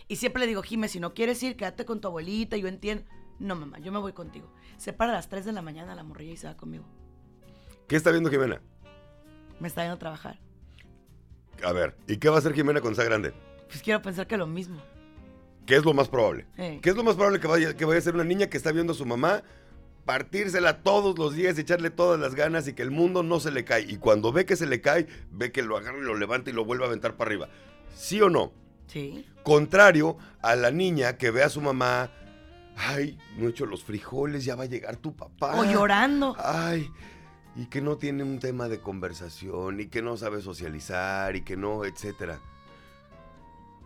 Y siempre le digo, Jime, si no quieres ir, quédate con tu abuelita, yo entiendo. No, mamá, yo me voy contigo. Se para a las 3 de la mañana la morrilla y se va conmigo. ¿Qué está viendo Jimena? Me está yendo a trabajar. A ver, ¿y qué va a hacer Jimena con esa grande? Pues quiero pensar que lo mismo. ¿Qué es lo más probable? ¿Qué es lo más probable que vaya, que vaya a ser una niña que está viendo a su mamá partírsela todos los días, echarle todas las ganas y que el mundo no se le cae? Y cuando ve que se le cae, ve que lo agarra y lo levanta y lo vuelve a aventar para arriba. ¿Sí o no? Sí. Contrario a la niña que ve a su mamá, ay, no he hecho los frijoles, ya va a llegar tu papá. O llorando. Ay, y que no tiene un tema de conversación, y que no sabe socializar, y que no, etcétera.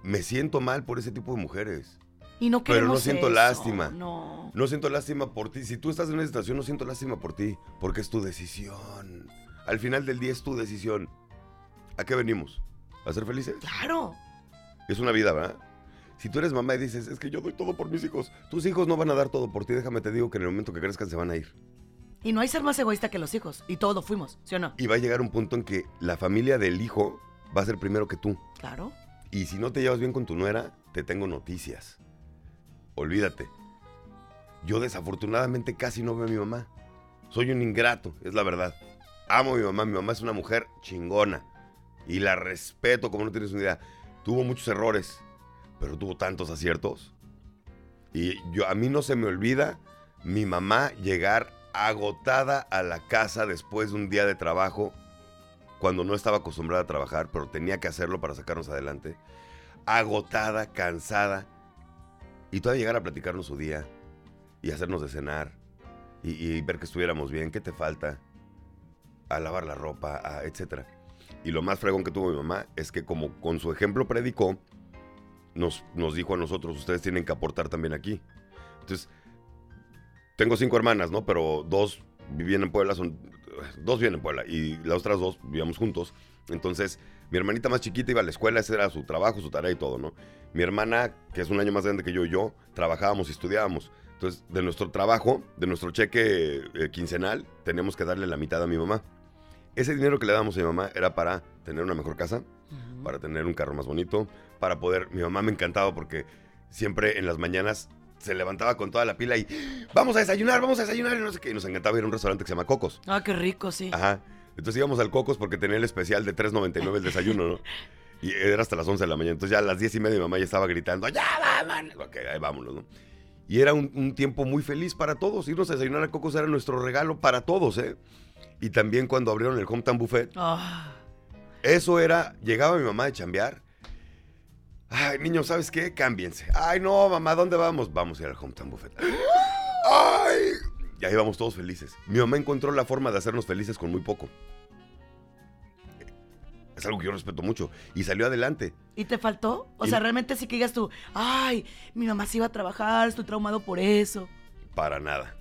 Me siento mal por ese tipo de mujeres. Y no Pero no siento eso, lástima. No. No siento lástima por ti. Si tú estás en una situación, no siento lástima por ti, porque es tu decisión. Al final del día es tu decisión. ¿A qué venimos? ¿A ser felices? Claro. Es una vida, ¿verdad? Si tú eres mamá y dices, es que yo doy todo por mis hijos, tus hijos no van a dar todo por ti. Déjame te digo que en el momento que crezcan se van a ir. Y no hay ser más egoísta que los hijos. Y todos lo fuimos, ¿sí o no? Y va a llegar un punto en que la familia del hijo va a ser primero que tú. Claro. Y si no te llevas bien con tu nuera, te tengo noticias. Olvídate. Yo desafortunadamente casi no veo a mi mamá. Soy un ingrato, es la verdad. Amo a mi mamá, mi mamá es una mujer chingona. Y la respeto como no tienes una idea. Tuvo muchos errores, pero tuvo tantos aciertos. Y yo, a mí no se me olvida mi mamá llegar agotada a la casa después de un día de trabajo, cuando no estaba acostumbrada a trabajar, pero tenía que hacerlo para sacarnos adelante. Agotada, cansada. Y todavía llegar a platicarnos su día y hacernos de cenar y, ver que estuviéramos bien, qué te falta, a lavar la ropa, a etcétera. Y lo más fregón que tuvo mi mamá es que como con su ejemplo predicó, nos, nos dijo a nosotros, ustedes tienen que aportar también aquí. Entonces, tengo cinco hermanas, ¿no? Pero dos vivían en Puebla, son, dos viven en Puebla y las otras dos vivíamos juntos. Entonces, mi hermanita más chiquita iba a la escuela, ese era su trabajo, su tarea y todo, ¿no? Mi hermana, que es un año más grande que yo y yo, trabajábamos y estudiábamos. Entonces, de nuestro trabajo, de nuestro cheque eh, quincenal, tenemos que darle la mitad a mi mamá. Ese dinero que le damos a mi mamá era para tener una mejor casa, Ujú. para tener un carro más bonito, para poder... Mi mamá me encantaba porque siempre en las mañanas se levantaba con toda la pila y vamos a desayunar, vamos a desayunar y no sé qué. Y nos encantaba ir a un restaurante que se llama Cocos. Ah, qué rico, sí. Ajá. Entonces íbamos al Cocos porque tenía el especial de 3.99 el desayuno, ¿no? Y era hasta las 11 de la mañana. Entonces ya a las 10 y media mi mamá ya estaba gritando, ¡ya vámonos! Ok, ahí vámonos, ¿no? Y era un, un tiempo muy feliz para todos. Irnos a desayunar a Cocos era nuestro regalo para todos, ¿eh? Y también cuando abrieron el Hometown Buffet, Ah, eso era, llegaba mi mamá de chambear. Ay, niños, ¿sabes qué? Cámbiense. Ay, no, mamá, ¿dónde vamos? Vamos a ir al Hometown Buffet. Ay, y ahí vamos todos felices. Mi mamá encontró la forma de hacernos felices con muy poco. Es algo que yo respeto mucho. Y salió adelante. ¿Y te faltó? O Y- sea, realmente sí que digas tú, ay, mi mamá se iba a trabajar, estoy traumado por eso. Para nada.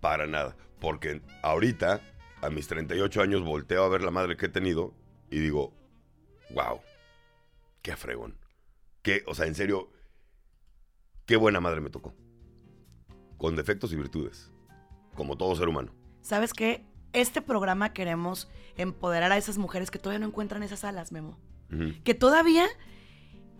Para nada. Porque ahorita, a mis 38 años, volteo a ver la madre que he tenido y digo, wow, qué fregón. Qué, o sea, en serio, qué buena madre me tocó. Con defectos y virtudes. Como todo ser humano. ¿Sabes qué? Este programa queremos empoderar a esas mujeres que todavía no encuentran esas alas, Memo. Que todavía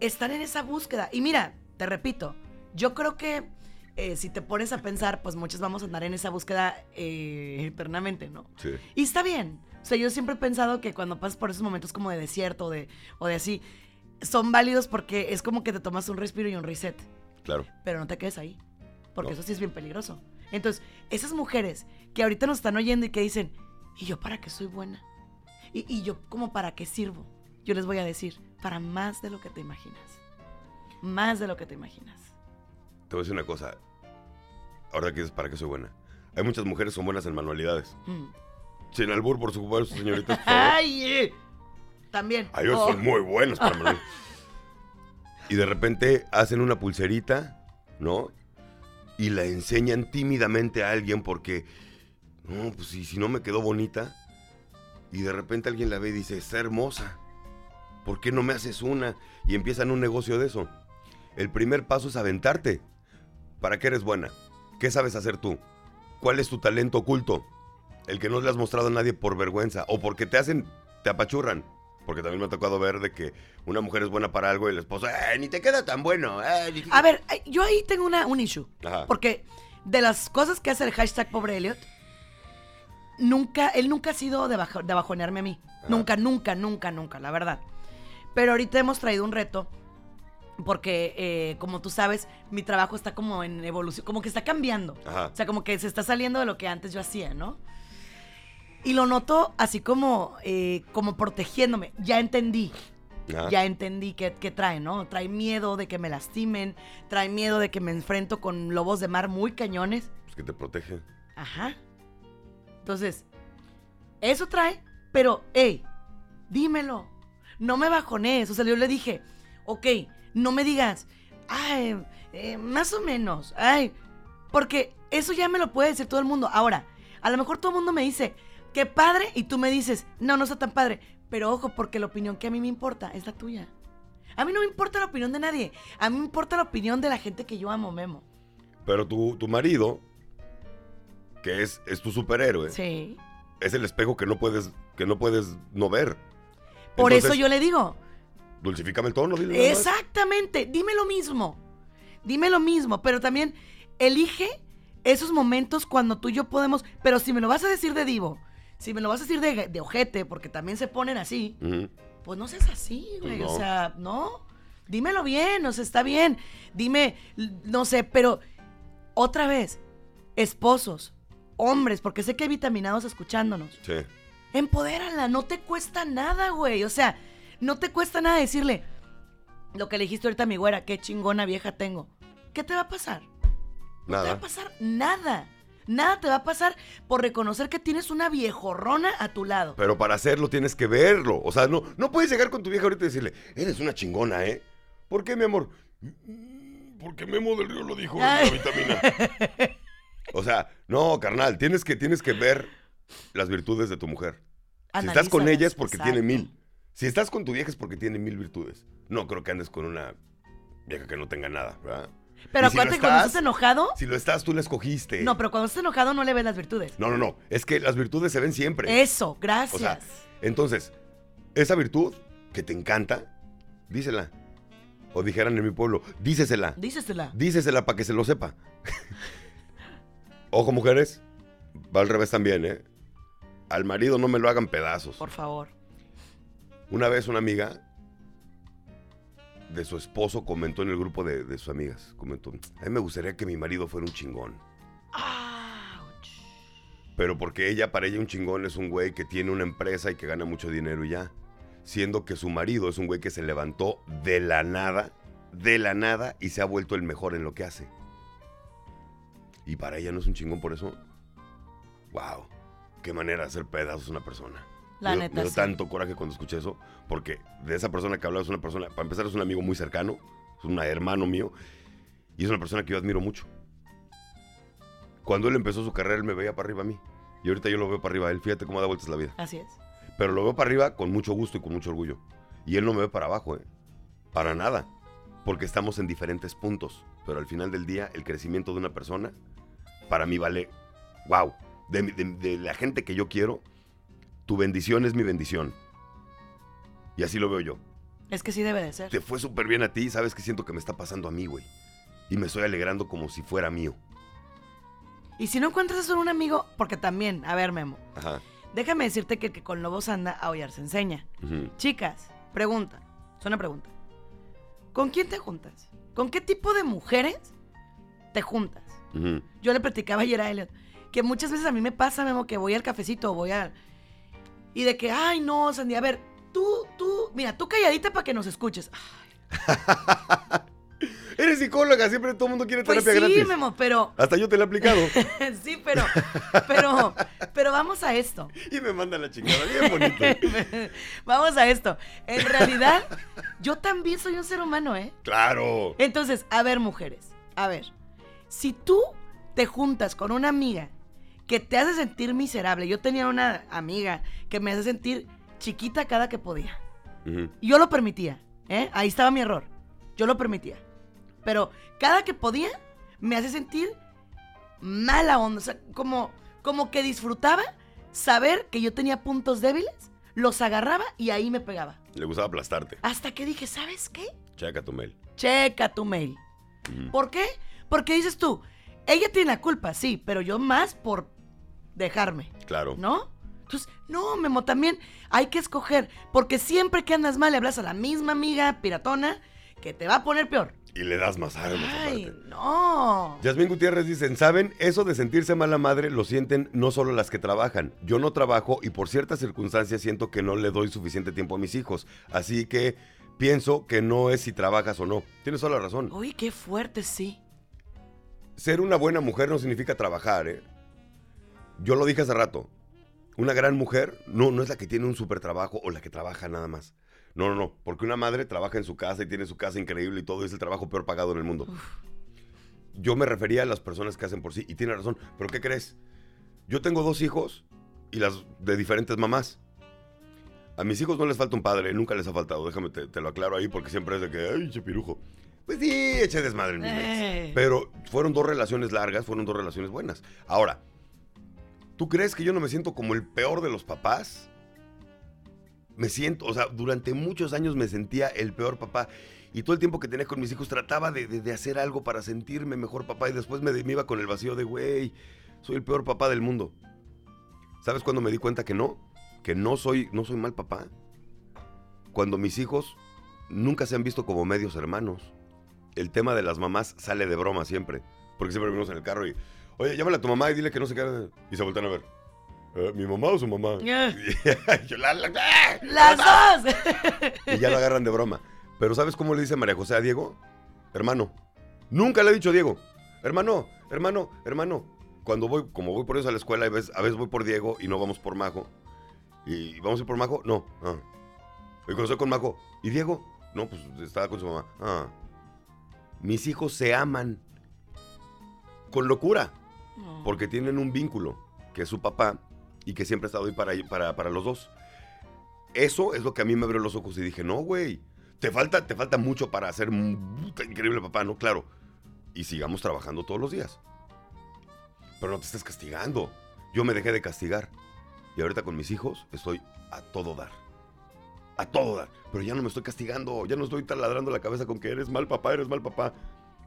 están en esa búsqueda. Y mira, te repito, yo creo que eh, si te pones a pensar, pues muchos vamos a andar en esa búsqueda eh, eternamente, ¿no? Sí. Y está bien. O sea, yo siempre he pensado que cuando pasas por esos momentos como de desierto o de, o de así, son válidos porque es como que te tomas un respiro y un reset. Claro. Pero no te quedes ahí. Porque No. eso sí es bien peligroso. Entonces, esas mujeres que ahorita nos están oyendo y que dicen, ¿y yo para qué soy buena? ¿Y, y yo como para qué sirvo? Yo les voy a decir, para más de lo que te imaginas. Más de lo que te imaginas. Te voy a decir una cosa. Ahora que dices, ¿para qué soy buena? Hay muchas mujeres que son buenas en manualidades. Mm. Sin albur, por supuesto, favor. ¡Ay! También. Ay, ellos Oh. son muy buenos para. Y de repente hacen una pulserita, ¿no? Y la enseñan tímidamente a alguien porque, no, pues si, si no me quedó bonita. Y de repente alguien la ve y dice, está hermosa. ¿Por qué no me haces una? Y empiezan un negocio de eso. El primer paso es aventarte. ¿Para qué eres buena? ¿Qué sabes hacer tú? ¿Cuál es tu talento oculto? El que no le has mostrado a nadie por vergüenza o porque te hacen, te apachurran. Porque también me ha tocado ver de que una mujer es buena para algo y el esposo, "Eh, ni te queda tan bueno. eh, A ver, yo ahí tengo una, un issue. Ajá. Porque de las cosas que hace el hashtag pobre Elliot, nunca, él nunca ha sido de, bajo- de bajonearme a mí. Ajá. Nunca, nunca, nunca, nunca, la verdad. Pero ahorita hemos traído un reto. Porque, eh, como tú sabes, mi trabajo está como en evolución, como que está cambiando. Ajá. O sea, como que se está saliendo de lo que antes yo hacía, ¿no? Y lo noto así como, eh, como protegiéndome. Ya entendí ya entendí qué, qué trae, ¿no? Trae miedo de que me lastimen, trae miedo de que me enfrento con lobos de mar muy cañones. Pues que te protege. Ajá. Entonces, eso trae, pero, hey, dímelo. No me bajonees. O sea, yo le dije, ok, no me digas, ay, eh, más o menos, ay, porque eso ya me lo puede decir todo el mundo. Ahora, a lo mejor todo el mundo me dice, qué padre, y tú me dices, no, no está tan padre. Pero ojo, porque la opinión que a mí me importa es la tuya. A mí no me importa la opinión de nadie. A mí me importa la opinión de la gente que yo amo, Memo. Pero tu, tu marido, que es, es tu superhéroe, Sí. es el espejo que no puedes, que no puedes no ver. Por eso yo le digo, Dulcifícame el tono, dile. Exactamente, dime lo mismo. Dime lo mismo, pero también elige esos momentos cuando tú y yo podemos. Pero si me lo vas a decir de divo, si me lo vas a decir de, de ojete, porque también se ponen así, pues no seas así, güey. No. O sea, no. dímelo bien, o sea, está bien. Dime, no sé, pero otra vez, esposos, hombres, porque sé que hay vitaminados escuchándonos. Sí. Empodérala, no te cuesta nada, güey. O sea, no te cuesta nada decirle lo que le dijiste ahorita a mi güera, qué chingona vieja tengo. ¿Qué te va a pasar? No te va Nada. a pasar nada. Nada te va a pasar por reconocer que tienes una viejorrona a tu lado. Pero para hacerlo tienes que verlo. O sea, no, no puedes llegar con tu vieja ahorita y decirle, eres una chingona, ¿eh? ¿Por qué, mi amor? "Mm, Porque Memo del Río lo dijo en la vitamina. O sea, no, carnal, tienes que, tienes que ver las virtudes de tu mujer. Si estás con ella es porque tiene mil. Si estás con tu vieja es porque tiene mil virtudes. No creo que andes con una vieja que no tenga nada, ¿verdad? Pero si lo acuérdate, cuando estás- estás enojado. Si lo estás, tú la escogiste. No, pero cuando estás enojado no le ves las virtudes. No, no, no. Es que las virtudes se ven siempre. Eso, gracias. O sea, entonces, esa virtud que te encanta, dísela. O dijeran en mi pueblo, dícesela. Dícesela. Dícesela para que se lo sepa. Ojo, mujeres, va al revés también, ¿eh? Al marido no me lo hagan pedazos. Por favor. Una vez una amiga de su esposo comentó en el grupo de, de sus amigas, comentó, a mí me gustaría que mi marido fuera un chingón. Ouch. Pero porque ella, para ella un chingón es un güey que tiene una empresa y que gana mucho dinero y ya. Siendo que su marido es un güey que se levantó de la nada, de la nada, y se ha vuelto el mejor en lo que hace. Y para ella no es un chingón por eso. Wow. Qué manera de hacer pedazos una persona. La me, neta, me dio sí. tanto coraje cuando escuché eso, porque de esa persona que hablaba es una persona, para empezar es un amigo muy cercano, es un hermano mío, y es una persona que yo admiro mucho. Cuando él empezó su carrera, él me veía para arriba a mí. Y ahorita yo lo veo para arriba a él. Fíjate cómo da vueltas la vida. Así es. Pero lo veo para arriba con mucho gusto y con mucho orgullo. Y él no me ve para abajo, ¿eh? Para nada. Porque estamos en diferentes puntos. Pero al final del día, el crecimiento de una persona, para mí vale, wow. De, de- de la gente que yo quiero, tu bendición es mi bendición. Y así lo veo yo. Es que sí debe de ser. Te fue súper bien a ti sabes que siento que me está pasando a mí, güey. Y me estoy alegrando como si fuera mío. Y si no encuentras eso en un amigo, porque también, a ver, Memo, Ajá. déjame decirte que el que con lobos anda, a aullar se enseña. Chicas, pregunta. Es una pregunta. ¿Con quién te juntas? ¿Con qué tipo de mujeres te juntas? Yo le platicaba ayer a Elliot que muchas veces a mí me pasa, Memo, que voy al cafecito o voy a... Y de que, ay, no, Sandy, a ver, tú, tú, mira, tú calladita para que nos escuches. Eres psicóloga, siempre todo el mundo quiere Pues terapia sí, gratis. Memo, pero... Hasta yo te la he aplicado. sí, pero, pero, pero vamos a esto. y me manda la chingada, bien bonito. Vamos a esto. En realidad, yo también soy un ser humano, ¿eh? claro. Entonces, a ver, mujeres, a ver. Si tú te juntas con una amiga que te hace sentir miserable, yo tenía una amiga que me hace sentir chiquita cada que podía. Y yo lo permitía, ¿eh? Ahí estaba mi error. Yo lo permitía. Pero cada que podía, me hace sentir mala onda. O sea, como, como que disfrutaba saber que yo tenía puntos débiles, los agarraba y ahí me pegaba. Le gustaba aplastarte. Hasta que dije, ¿sabes qué? Checa tu mail. Checa tu mail. ¿Por qué? Porque dices tú, ella tiene la culpa, sí, pero yo más por dejarme, Claro. ¿no? Entonces, no, Memo, también hay que escoger, porque siempre que andas mal le hablas a la misma amiga piratona que te va a poner peor. Y le das más armas Ay, aparte. no. Yasmín Gutiérrez dicen, ¿saben? Eso de sentirse mala madre lo sienten no solo las que trabajan. Yo no trabajo y por ciertas circunstancias siento que no le doy suficiente tiempo a mis hijos. Así que pienso que no es si trabajas o no. Tienes toda la razón. Uy, qué fuerte, sí. Ser una buena mujer no significa trabajar, ¿eh? Yo lo dije hace rato. Una gran mujer no, no es la que tiene un super trabajo o la que trabaja nada más. No, no, no. Porque una madre trabaja en su casa y tiene su casa increíble y todo es el trabajo peor pagado en el mundo. Yo me refería a las personas que hacen por sí y tiene razón. Pero ¿qué crees? Yo tengo dos hijos y las de diferentes mamás. A mis hijos no les falta un padre, nunca les ha faltado. Déjame, te, te lo aclaro ahí porque siempre es de que, ay, chepirujo. Pues sí, eché desmadre en mi Eh. Pero fueron dos relaciones largas, fueron dos relaciones buenas. Ahora, ¿tú crees que yo no me siento como el peor de los papás? Me siento, o sea, durante muchos años me sentía el peor papá. Y todo el tiempo que tenía con mis hijos trataba de, hacer algo para sentirme mejor papá. Y después me, me iba con el vacío de, güey, soy el peor papá del mundo. ¿Sabes cuándo me di cuenta que no? Que no soy, no soy mal papá. Cuando mis hijos nunca se han visto como medios hermanos. El tema de las mamás sale de broma siempre. Porque siempre venimos en el carro y, oye, llámale a tu mamá y dile que no se quede. Y se voltean a ver. "Eh, ¿Mi mamá o su mamá? Y yo, "La- la-. ¡Las dos! Y ya lo agarran de broma. Pero ¿sabes cómo le dice María José a Diego? Hermano. Nunca le he dicho Diego. Hermano, hermano, hermano. Cuando voy, como voy por eso a la escuela, a veces, a veces voy por Diego y no vamos por Majo. ¿Y vamos a ir por Majo? No. Ah. Y cuando estoy con Majo, ¿y Diego? No, pues estaba con su mamá. Ah. Mis hijos se aman. Con locura. Porque tienen un vínculo, que es su papá, y que siempre ha estado ahí para, para, para los dos. Eso es lo que a mí me abrió los ojos y dije, no, güey, te falta, te falta mucho para ser increíble papá, ¿no? Claro. Y sigamos trabajando todos los días. Pero no te estés castigando. Yo me dejé de castigar. Y ahorita con mis hijos estoy a todo dar. A todo dar. Pero ya no me estoy castigando. Ya no estoy taladrando la cabeza con que eres mal papá, eres mal papá.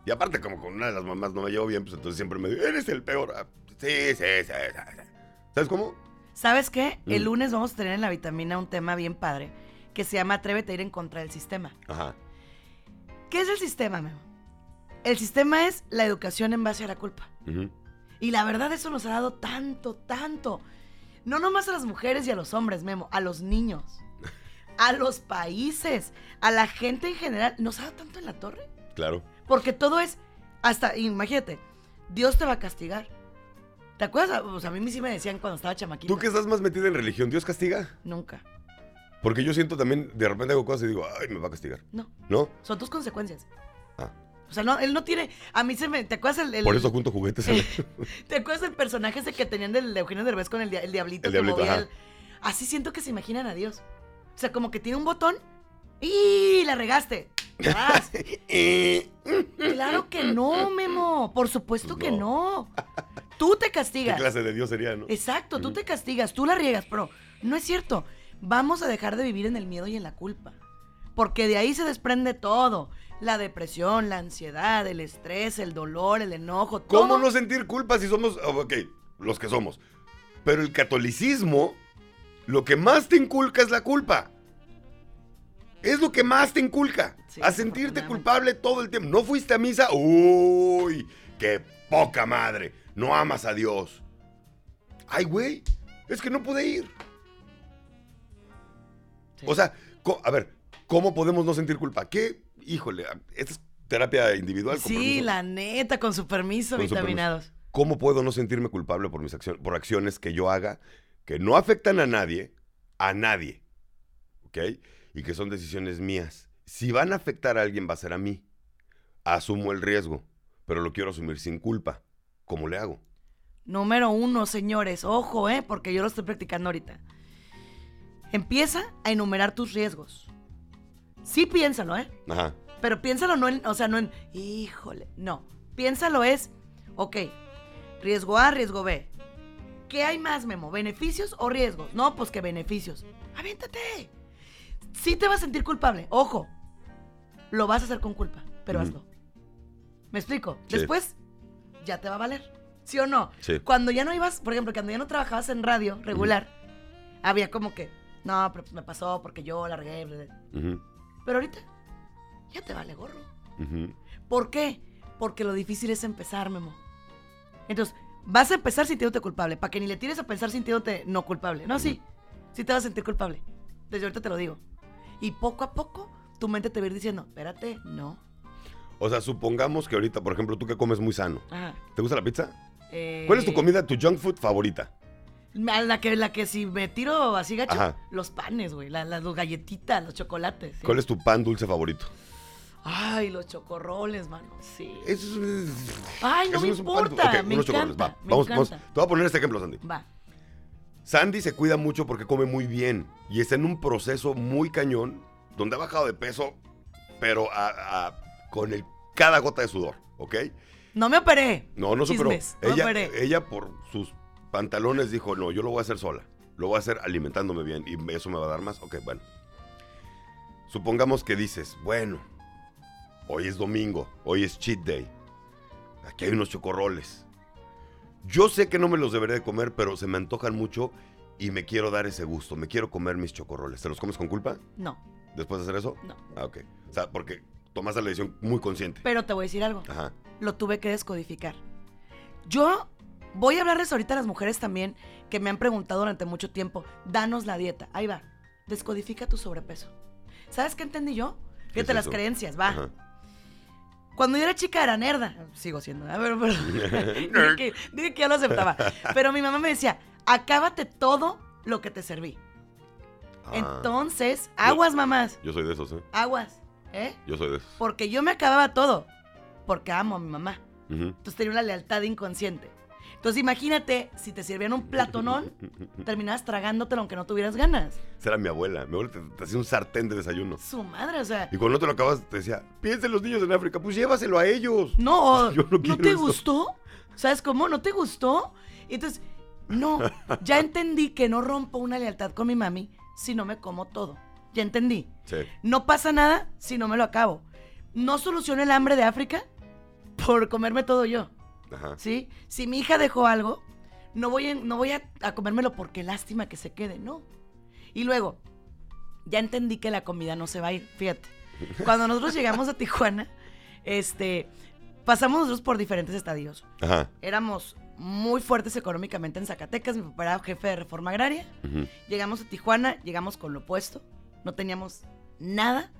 Y aparte, como con una de las mamás no me llevo bien, pues entonces siempre me digo, eres el peor. Ah, Sí, sí, sí. sí, sí. ¿Sabes cómo? ¿Sabes qué? El Mm. lunes vamos a tener en la vitamina un tema bien padre que se llama Atrévete a ir en contra del sistema. Ajá. ¿Qué es el sistema, Memo? El sistema es la educación en base a la culpa. Y la verdad eso nos ha dado tanto, tanto. No nomás a las mujeres y a los hombres, Memo, a los niños, a los países, a la gente en general. ¿Nos ha dado tanto en la torre? Claro. Porque todo es, hasta, imagínate, Dios te va a castigar. ¿Te acuerdas? O sea, a mí sí me decían cuando estaba chamaquita. ¿Tú que estás más metida en religión, Dios castiga? Nunca. Porque yo siento también, de repente hago cosas y digo, ay, me va a castigar. No. ¿No? Son tus consecuencias. Ah. O sea, no, él no tiene. A mí se me. ¿Te acuerdas el. el- Por eso junto juguetes. en- ¿Te acuerdas el personaje ese que tenían del de Eugenio Derbez con el, dia- el diablito? El que diablito, movía ajá. el- Así siento que se imaginan a Dios. O sea, como que tiene un botón y la regaste. Eh, claro que no, Memo. Por supuesto Pues que no. Tú te ¿Qué castigas. clase de Dios sería, no? Exacto, tú te castigas, tú la riegas, pero no es cierto. Vamos a dejar de vivir en el miedo y en la culpa. Porque de ahí se desprende todo. La depresión, la ansiedad, el estrés, el dolor, el enojo. ¿Cómo todo. no sentir culpa si somos, oh, ok, los que somos? Pero el catolicismo, lo que más te inculca es la culpa. Es lo que más te inculca. Sí, a sentirte culpable todo el tiempo. ¿No fuiste a misa? Uy, qué poca madre. No amas a Dios. Ay, güey, es que no pude ir. Sí. O sea, a ver, ¿cómo podemos no sentir culpa? ¿Qué? Híjole, esta es terapia individual. Sí, compromiso. la neta, con su permiso, Con su vitaminados. ¿Cómo puedo no sentirme culpable por mis acciones, por acciones que yo haga que no afectan a nadie, a nadie? ¿Ok? Y que son decisiones mías. Si van a afectar a alguien, va a ser a mí. Asumo el riesgo, pero lo quiero asumir sin culpa. ¿Cómo le hago? Número uno, señores, ojo, ¿eh? Porque yo lo estoy practicando ahorita. Empieza a enumerar tus riesgos. Sí, piénsalo, ¿eh? Ajá. Pero piénsalo no en, o sea, no en, híjole, no. Piénsalo es, ok, riesgo A, riesgo B. ¿Qué hay más, Memo? ¿Beneficios o riesgos? No, pues que beneficios. Aviéntate. Sí te vas a sentir culpable, ojo. Lo vas a hacer con culpa, pero Ujú. hazlo. ¿Me explico? Sí. Después, ya te va a valer. ¿Sí o no? Sí. Cuando ya no ibas, por ejemplo, cuando ya no trabajabas en radio regular, había como que, no, pero me pasó porque yo la regué. bla, bla". Ujú, Pero ahorita, ya te vale gorro. ¿Por qué? Porque lo difícil es empezar, Memo. Entonces, vas a empezar sintiéndote culpable, para que ni le tires a pensar sintiéndote no culpable. No, sí, sí te vas a sentir culpable. Desde ahorita te lo digo. Y poco a poco, tu mente te va a ir diciendo, espérate, no. O sea, supongamos que ahorita, por ejemplo, tú que comes muy sano. Ajá. ¿Te gusta la pizza? Eh, ¿Cuál es tu comida, tu junk food favorita? La que, la que si me tiro así gacho, Ajá. los panes, güey, la- las, los galletitas, los chocolates. ¿sí? ¿Cuál es tu pan dulce favorito? Ay, los chocorroles, mano, sí. Eso es... Ay, no eso me importa, me unos chocorroles, encanta, va. me Vamos, vamos. encanta. Te voy a poner este ejemplo, Sandy. Va. Sandy se cuida mucho porque come muy bien y está en un proceso muy cañón donde ha bajado de peso, pero a- a- con el, cada gota de sudor, ¿ok? No me operé. No, no no me Ella, operé. ella por sus pantalones dijo, no, yo lo voy a hacer sola. Lo voy a hacer alimentándome bien y eso me va a dar más. Ok, bueno. Supongamos que dices, bueno, hoy es domingo, hoy es cheat day. Aquí hay unos chocorroles. Yo sé que no me los debería de comer, pero se me antojan mucho y me quiero dar ese gusto. Me quiero comer mis chocorroles. ¿Te los comes con culpa? No. después de hacer eso? No. Ah, ok. O sea, porque tomaste la decisión muy consciente. Pero te voy a decir algo. Ajá. Lo tuve que descodificar. Yo voy a hablarles ahorita a las mujeres también que me han preguntado durante mucho tiempo, danos la dieta. Ahí va. Descodifica tu sobrepeso. ¿Sabes qué entendí yo? ¿Qué Fíjate es las creencias, va. Ajá. Cuando yo era chica era nerda. Sigo siendo, ¿verdad? pero, pero- dije, que, dije que ya lo aceptaba. Pero mi mamá me decía, acábate todo lo que te serví. Ah, Entonces, aguas, mamás, Yo soy de esos, ¿eh? aguas, ¿eh? Yo soy de esos. Porque yo me acababa todo. Porque amo a mi mamá. Entonces tenía una lealtad inconsciente. Entonces imagínate, si te sirvieran un platonón, terminabas tragándotelo aunque no tuvieras ganas. Esa era mi abuela. Mi abuela te, te hacía un sartén de desayuno. Su madre, o sea, Y cuando no te lo acabas, te decía, piensa en los niños en África, pues llévaselo a ellos. no, Yo no ¿no, quiero te gustó? ¿Sabes cómo? ¿No te gustó? Entonces, no, ya entendí que no rompo una lealtad con mi mami si no me como todo. Ya entendí. Sí. No pasa nada si no me lo acabo. No soluciono el hambre de África por comerme todo yo. Ajá. ¿sí? Si mi hija dejó algo, no voy, en- no voy a, a comérmelo porque lástima que se quede, no. Y luego, ya entendí que la comida no se va a ir, fíjate. Cuando nosotros llegamos a Tijuana, este, pasamos nosotros por diferentes estadios. Ajá. Éramos muy fuertes económicamente en Zacatecas, mi papá era jefe de reforma agraria. Llegamos a Tijuana, llegamos con lo opuesto, no teníamos nada.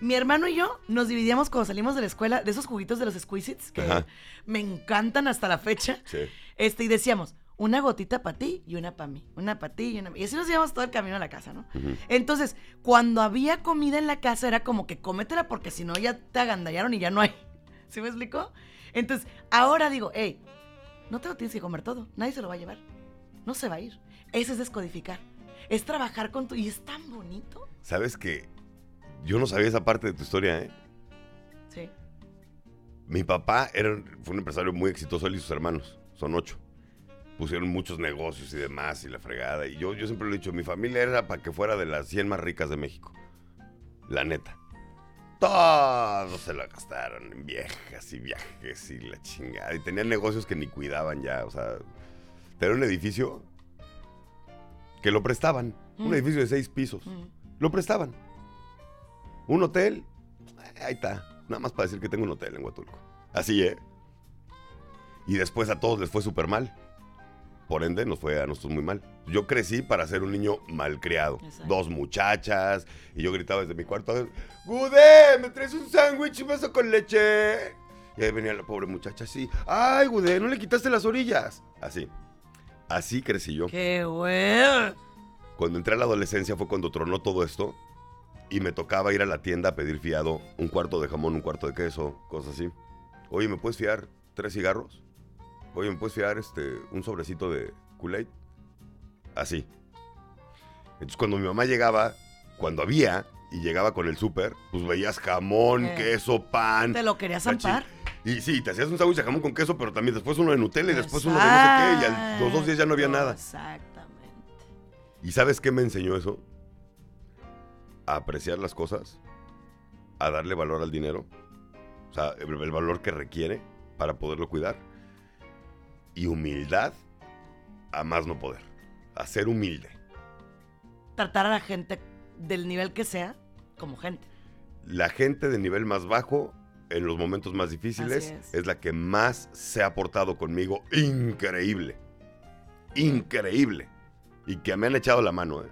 Mi hermano y yo nos dividíamos cuando salimos de la escuela de esos juguitos de los Squeezits que Ajá. me encantan hasta la fecha. Sí. Este, y decíamos, una gotita para ti y una para mí. Una para ti y una Y así nos llevamos todo el camino a la casa, ¿no? Entonces, cuando había comida en la casa, era como que cómetela porque si no ya te agandallaron y ya no hay. ¿Sí me explicó? Entonces, ahora digo, hey, no te lo tienes que comer todo. Nadie se lo va a llevar. No se va a ir. Ese es descodificar. Es trabajar con tu. Y es tan bonito. ¿Sabes que Yo no sabía esa parte de tu historia, ¿eh? Sí. Mi papá era, fue un empresario muy exitoso, él y sus hermanos, son ocho. Pusieron muchos negocios y demás y la fregada. Y yo, yo siempre lo he dicho, mi familia era para que fuera de las 100 más ricas de México. La neta. Todos se la gastaron en viejas y viajes y la chingada. Y tenían negocios que ni cuidaban ya. O sea, tenían un edificio que lo prestaban. Un Mm. edificio de seis pisos. Mm. Lo prestaban. Un hotel. Ahí está. Nada más para decir que tengo un hotel en Huatulco. Así, ¿eh? Y después a todos les fue súper mal. Por ende, nos fue a nosotros muy mal. Yo crecí para ser un niño malcriado. Exacto. Dos muchachas. Y yo gritaba desde mi cuarto: ¡Gudé! ¿Me traes un sándwich y un vaso con leche? Y ahí venía la pobre muchacha así. ¡Ay, Gudé! ¿No le quitaste las orillas? Así. Así crecí yo. ¡Qué! Cuando entré a la adolescencia fue cuando tronó todo esto y me tocaba ir a la tienda a pedir fiado, un cuarto de jamón, un cuarto de queso, cosas así. Oye, ¿me puedes fiar tres cigarros? Oye, ¿me puedes fiar este, un sobrecito de Kool-Aid? Así. Entonces cuando mi mamá llegaba, cuando había, y llegaba con el súper, pues veías jamón, Eh. queso, pan. ¿Te lo querías zampar? Y sí, te hacías un sándwich de jamón con queso, pero también después uno de Nutella y después uno de no sé qué, y a los dos días ya no había nada. Exactamente. ¿Y sabes qué me enseñó eso? A apreciar las cosas, a darle valor al dinero, o sea, el, el valor que requiere para poderlo cuidar, y humildad a más no poder, a ser humilde. Tratar a la gente del nivel que sea como gente. La gente de nivel más bajo, en los momentos más difíciles, es. es la que más se ha portado conmigo. Increíble. Increíble. Y que me han echado la mano, ¿eh?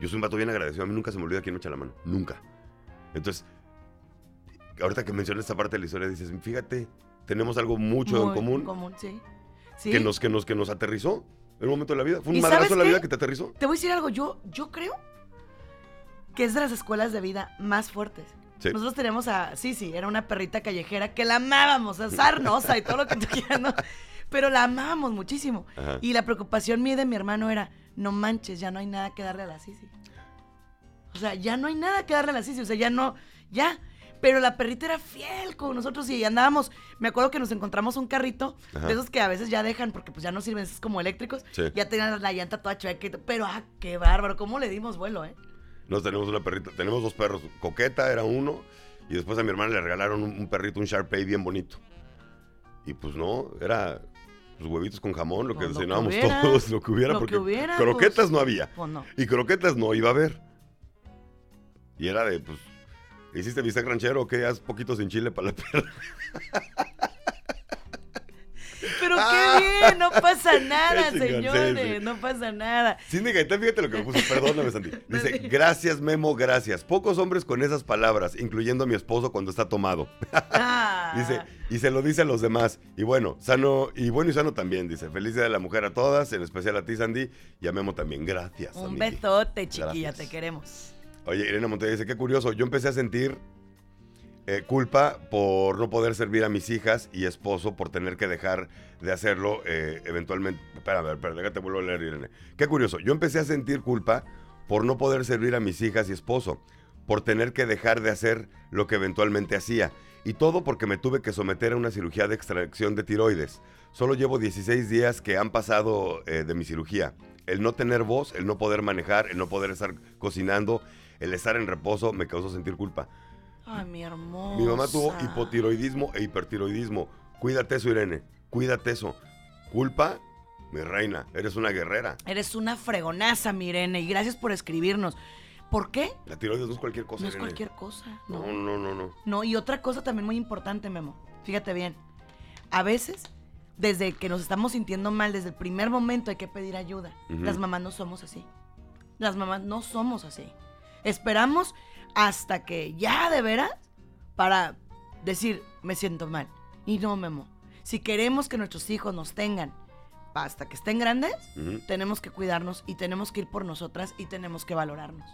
Yo soy un vato bien agradecido. A mí nunca se me olvida quién me echa la mano. Nunca. Entonces, ahorita que mencioné esta parte de la historia, dices, fíjate, tenemos algo mucho en común, común, sí. Sí. que, nos, que, nos, que nos aterrizó en un momento de la vida. Fue un ¿Y madrazo en la vida que te aterrizó. Te voy a decir algo, yo, yo creo que es de las escuelas de vida más fuertes. Sí. Nosotros teníamos a, sí, sí, era una perrita callejera que la amábamos, a sarnosa y todo lo que tú quieras, ¿no? Pero la amábamos muchísimo. Ajá. Y la preocupación mía de mi hermano era, no manches, ya no hay nada que darle a la Sisi. O sea, ya no hay nada que darle a la Sisi, o sea, ya no, ya. Pero la perrita era fiel con nosotros y andábamos, me acuerdo que nos encontramos un carrito, Ajá. de esos que a veces ya dejan porque pues ya no sirven, esos como eléctricos, Sí. ya tenían la llanta toda chueca, y todo, pero ah, qué bárbaro, cómo le dimos vuelo, ¿eh? Nos tenemos una perrita, tenemos dos perros. Coqueta era uno y después a mi hermana le regalaron un, un perrito, un Sharpei bien bonito. Y pues no, era pues, huevitos con jamón, lo que Pues, lo que hubiera, todos, lo que hubiera, lo porque que hubiera, croquetas pues. no había. Pues no. Y croquetas no iba a haber. Y era de, pues, ¿hiciste bistec ranchero o qué? Haz poquito sin chile para la perra. Bien, no pasa nada, sí, señores, sí. no pasa nada. Cindy Gaitán, fíjate lo que me puso, perdóname, Sandy. Dice, gracias, Memo, gracias. Pocos hombres con esas palabras, incluyendo a mi esposo cuando está tomado. Ah. Dice, y se lo dice a los demás. Y bueno, sano, y bueno y sano también, dice. Feliz día de la mujer a todas, en especial a ti, Sandy, y a Memo también. Gracias. Un amigui. besote, chiquilla, Gracias. te queremos. Oye, Irene Montoya dice, qué curioso, yo empecé a sentir eh, culpa por no poder servir a mis hijas y esposo por tener que dejar de hacerlo eh, eventualmente. Espérame, espérame, déjate vuelvo a leer, Irene. Qué curioso, yo empecé a sentir culpa por no poder servir a mis hijas y esposo, por tener que dejar de hacer lo que eventualmente hacía. Y todo porque me tuve que someter a una cirugía de extracción de tiroides. Solo llevo 16 días que han pasado eh, de mi cirugía. El no tener voz, el no poder manejar, el no poder estar cocinando, el estar en reposo me causó sentir culpa. Ay, mi hermosa. Mi mamá tuvo hipotiroidismo e hipertiroidismo. Cuídate eso, Irene. Cuídate eso. Culpa, mi reina. Eres una guerrera. Eres una fregonaza, Mirene, y gracias por escribirnos. ¿Por qué? La tiroides no es cualquier cosa, No es Irene. cualquier cosa. No, No. no, no, no. No, y otra cosa también muy importante, Memo. Fíjate bien. A veces, desde que nos estamos sintiendo mal, desde el primer momento hay que pedir ayuda. Las mamás no somos así. Las mamás no somos así. Esperamos hasta que ya de veras para decir, me siento mal. Y no, Memo. Si queremos que nuestros hijos nos tengan hasta que estén grandes, tenemos que cuidarnos y tenemos que ir por nosotras y tenemos que valorarnos.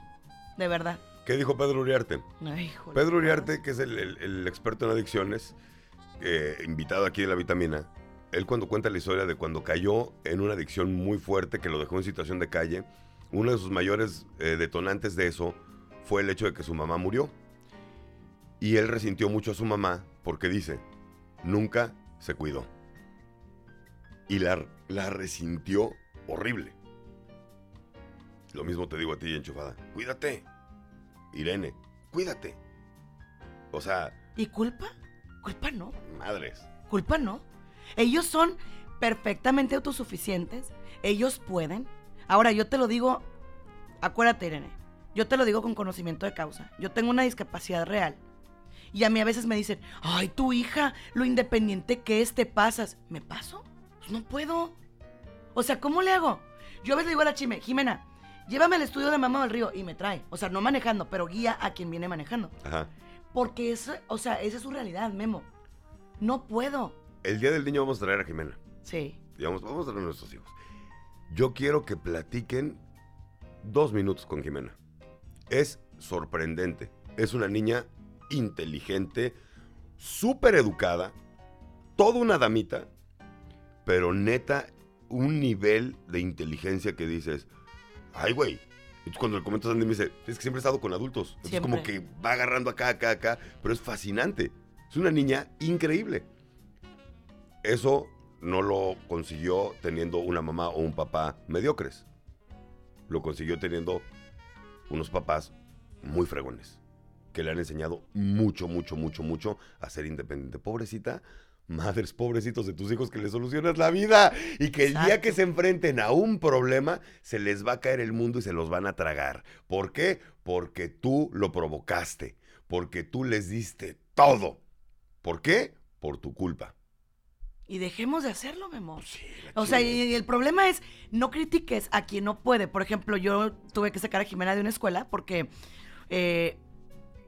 De verdad. ¿Qué dijo Pedro Uriarte? Ay, Pedro ¿te Uriarte, que es el, el- el experto en adicciones, eh, invitado aquí de la vitamina, él cuando cuenta la historia de cuando cayó en una adicción muy fuerte que lo dejó en situación de calle, uno de sus mayores eh, detonantes de eso fue el hecho de que su mamá murió. Y él resintió mucho a su mamá porque dice, nunca se cuidó. Y la, la resintió horrible. Lo mismo te digo a ti, enchufada. Cuídate. Irene, cuídate. O sea, ¿Y culpa? Culpa no. madres. Culpa no. Ellos son perfectamente autosuficientes. Ellos pueden. Ahora, yo te lo digo, acuérdate, Irene. Yo te lo digo con conocimiento de causa. Yo tengo una discapacidad real. Y a mí a veces me dicen, ay, tu hija, lo independiente que es, te pasas. ¿Me paso? Pues no puedo. O sea, ¿cómo le hago? Yo a veces le digo a la chime, Jimena, llévame al estudio de Mamá del Río y me trae. O sea, no manejando, pero guía a quien viene manejando. Ajá. Porque eso, o sea, esa es su realidad, Memo. No puedo. El día del niño vamos a traer a Jimena. Sí. Digamos, vamos a traer a nuestros hijos. Yo quiero que platiquen dos minutos con Jimena. Es sorprendente. Es una niña inteligente, súper educada, toda una damita, pero neta, un nivel de inteligencia que dices, ay, güey. Y tú cuando le comentas a Andy me dice, es que siempre he estado con adultos. Es como que va agarrando acá, acá, acá, pero es fascinante. Es una niña increíble. Eso no lo consiguió teniendo una mamá o un papá mediocres. Lo consiguió teniendo unos papás muy fregones, que le han enseñado mucho, mucho, mucho, mucho a ser independiente. Pobrecita, madres, pobrecitos de tus hijos que les solucionas la vida y que el día que se enfrenten a un problema, se les va a caer el mundo y se los van a tragar. ¿Por qué? Porque tú lo provocaste, porque tú les diste todo. ¿Por qué? Por tu culpa. Y dejemos de hacerlo, Memo. Sí, O sea, y el problema es no critiques a quien no puede. Por ejemplo, yo tuve que sacar a Jimena de una escuela porque, eh,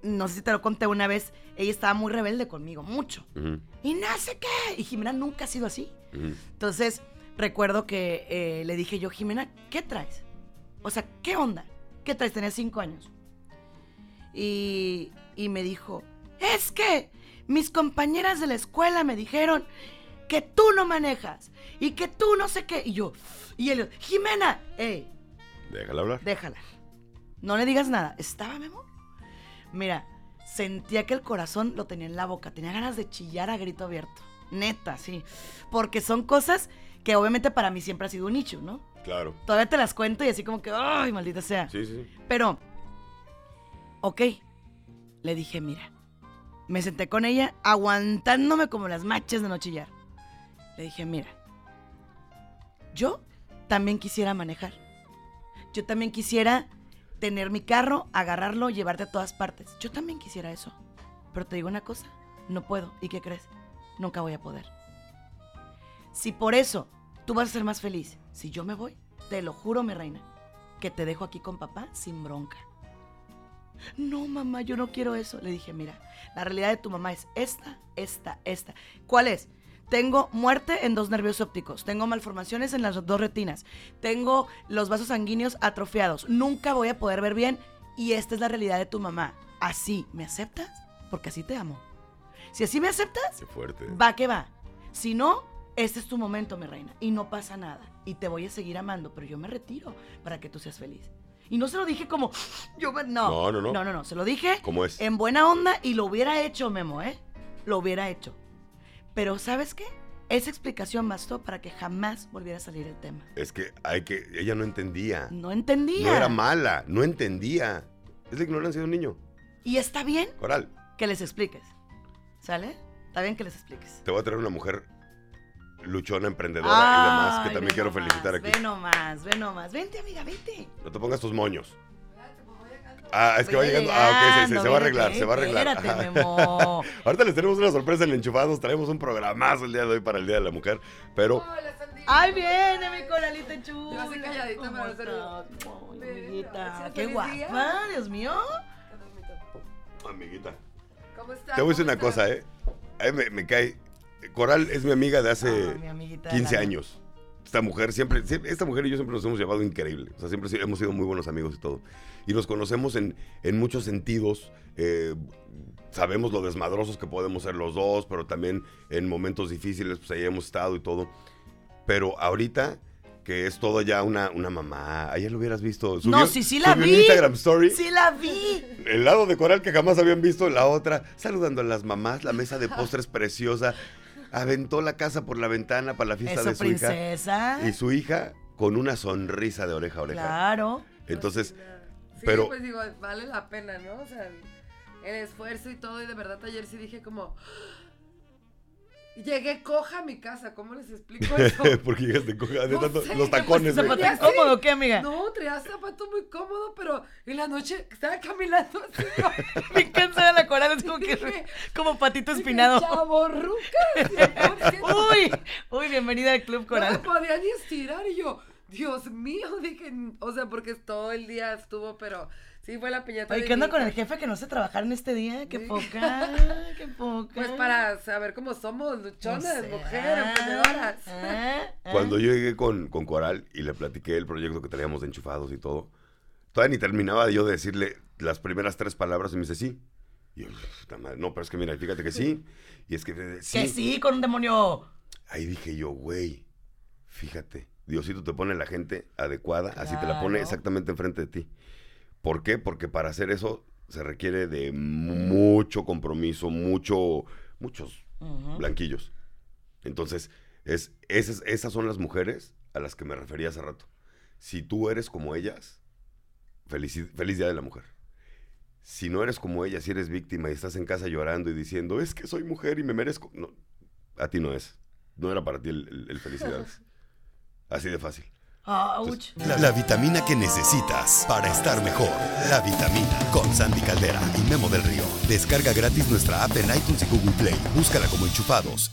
no sé si te lo conté una vez, ella estaba muy rebelde conmigo, mucho. Y no sé qué. Y Jimena nunca ha sido así. Entonces, recuerdo que eh, le dije yo, Jimena, ¿qué traes? O sea, ¿qué onda? ¿Qué traes? Tenía cinco años. Y, y me dijo, es que mis compañeras de la escuela me dijeron que tú no manejas y que tú no sé qué. Y yo, y él, Jimena, ey, Déjala hablar. déjala. No le digas nada. ¿Estaba Memo? Mira, sentía que el corazón lo tenía en la boca. Tenía ganas de chillar a grito abierto. Neta, sí. Porque son cosas que obviamente para mí siempre ha sido un nicho, ¿no? Claro. Todavía te las cuento y así como que, ay, maldita sea. Sí, sí. Pero, ok, le dije, mira, me senté con ella aguantándome como las machas de no chillar. Le dije, mira, yo también quisiera manejar. Yo también quisiera tener mi carro, agarrarlo, llevarte a todas partes. Yo también quisiera eso. Pero te digo una cosa, no puedo. ¿Y qué crees? Nunca voy a poder. Si por eso tú vas a ser más feliz, si yo me voy, te lo juro, mi reina, que te dejo aquí con papá sin bronca. No, mamá, yo no quiero eso. Le dije, mira, la realidad de tu mamá es esta, esta, esta. ¿Cuál es? Tengo muerte en dos nervios ópticos, tengo malformaciones en las dos retinas, tengo los vasos sanguíneos atrofiados, nunca voy a poder ver bien y esta es la realidad de tu mamá. Así, ¿me aceptas? Porque así te amo. Si así me aceptas, Qué fuerte. va que va. Si no, este es tu momento, mi reina, y no pasa nada. Y te voy a seguir amando, pero yo me retiro para que tú seas feliz. Y no se lo dije como, yo me- no. No, no, no. No, no, no. Se lo dije ¿Cómo es? en buena onda y lo hubiera hecho, Memo, ¿eh? Lo hubiera hecho. Pero, ¿sabes qué? Esa explicación bastó para que jamás volviera a salir el tema. Es que hay que. Ella no entendía. No entendía. No era mala, no entendía. Es la ignorancia de un niño. Y está bien Coral, que les expliques. ¿Sale? Está bien que les expliques. te voy a traer una mujer luchona, emprendedora y demás que también quiero felicitar aquí. Ve nomás, ve nomás. Vente, amiga, vente. No te pongas tus moños. Ah, es que va llegando. Ah, ok, se- llegando, se va a arreglar, se va a arreglar. Espérate. Memo. Ahorita les tenemos una sorpresa en Enchufados. Traemos un programazo el día de hoy para el Día de la Mujer. Pero Ay, viene mi coralita chula. Yo calladita amiguita, ¿sí, qué guapa, día? Dios mío. Amiguita. ¿Cómo estás? Te voy a decir ¿Cómo una cosa? ¿eh? A mí me, me cae. Coral es mi amiga de hace Ay, mi amiguita del 15 alma. años. Esta mujer siempre, siempre- esta mujer y yo siempre nos hemos llevado increíble. O sea, siempre sí- hemos sido muy buenos amigos y todo. Y nos conocemos en, en muchos sentidos. eh, sabemos lo desmadrosos que podemos ser los dos, pero también en momentos difíciles, pues ahí hemos estado y todo. Pero ahorita, que es todo ya una, una mamá. Ayer lo hubieras visto. No, sí, sí la vi. Instagram Story. Sí la vi. El lado de coral que jamás habían visto, la otra, saludando a las mamás, la mesa de postres preciosa, aventó la casa por la ventana para la fiesta Eso, de su hija. Y su hija con una sonrisa de oreja a oreja. Claro. Entonces, Sí, pero- pues digo, vale la pena, ¿no? O sea, el, esfuerzo y todo. Y de verdad, ayer sí dije como. Llegué coja a mi casa, ¿cómo les explico eso? porque llegaste coja de No tanto- sé, los tacones. zapato- ¿Zapato incómodo qué, amiga? No, traía zapato muy cómodo, pero en la noche estaba caminando así. Me cansada la coral, es como que Dije- como patito espinado. Chavorruca. 100%. Uy, uy, bienvenida al Club No me Coral. podía ni estirar y yo, Dios mío, dije, o sea, porque todo el día estuvo, pero sí fue la piñata. Oye, ¿qué onda con el jefe que no sé trabajar en este día? Qué Sí. poca, qué poca. Pues para saber cómo somos, No luchonas, sé. mujeres, emprendedoras. Ah, ah. Cuando yo llegué con, con Coral y le platiqué el proyecto que teníamos de enchufados y todo, todavía ni terminaba yo de decirle las primeras tres palabras y me dice sí. Y yo, "Puta madre, no, pero es que mira, fíjate que sí. Y es que sí. Que sí, con un demonio. Ahí dije yo, güey, fíjate, Diosito te pone la gente adecuada, así te la pone exactamente enfrente de ti. ¿Por qué? Porque para hacer eso se requiere de mucho compromiso, mucho, muchos blanquillos. Entonces, es, esas, esas son las mujeres a las que me refería hace rato. Si tú eres como ellas, feliz, feliz Día de la Mujer. Si no eres como ellas, si eres víctima y estás en casa llorando y diciendo, es que soy mujer y me merezco... No, a ti no es. No era para ti el, el- el felicidades. Así de fácil. La, la vitamina que necesitas para estar mejor. La vitamina con Sandy Caldera y Memo del Río. Descarga gratis nuestra app en iTunes y Google Play. Búscala como enchufados.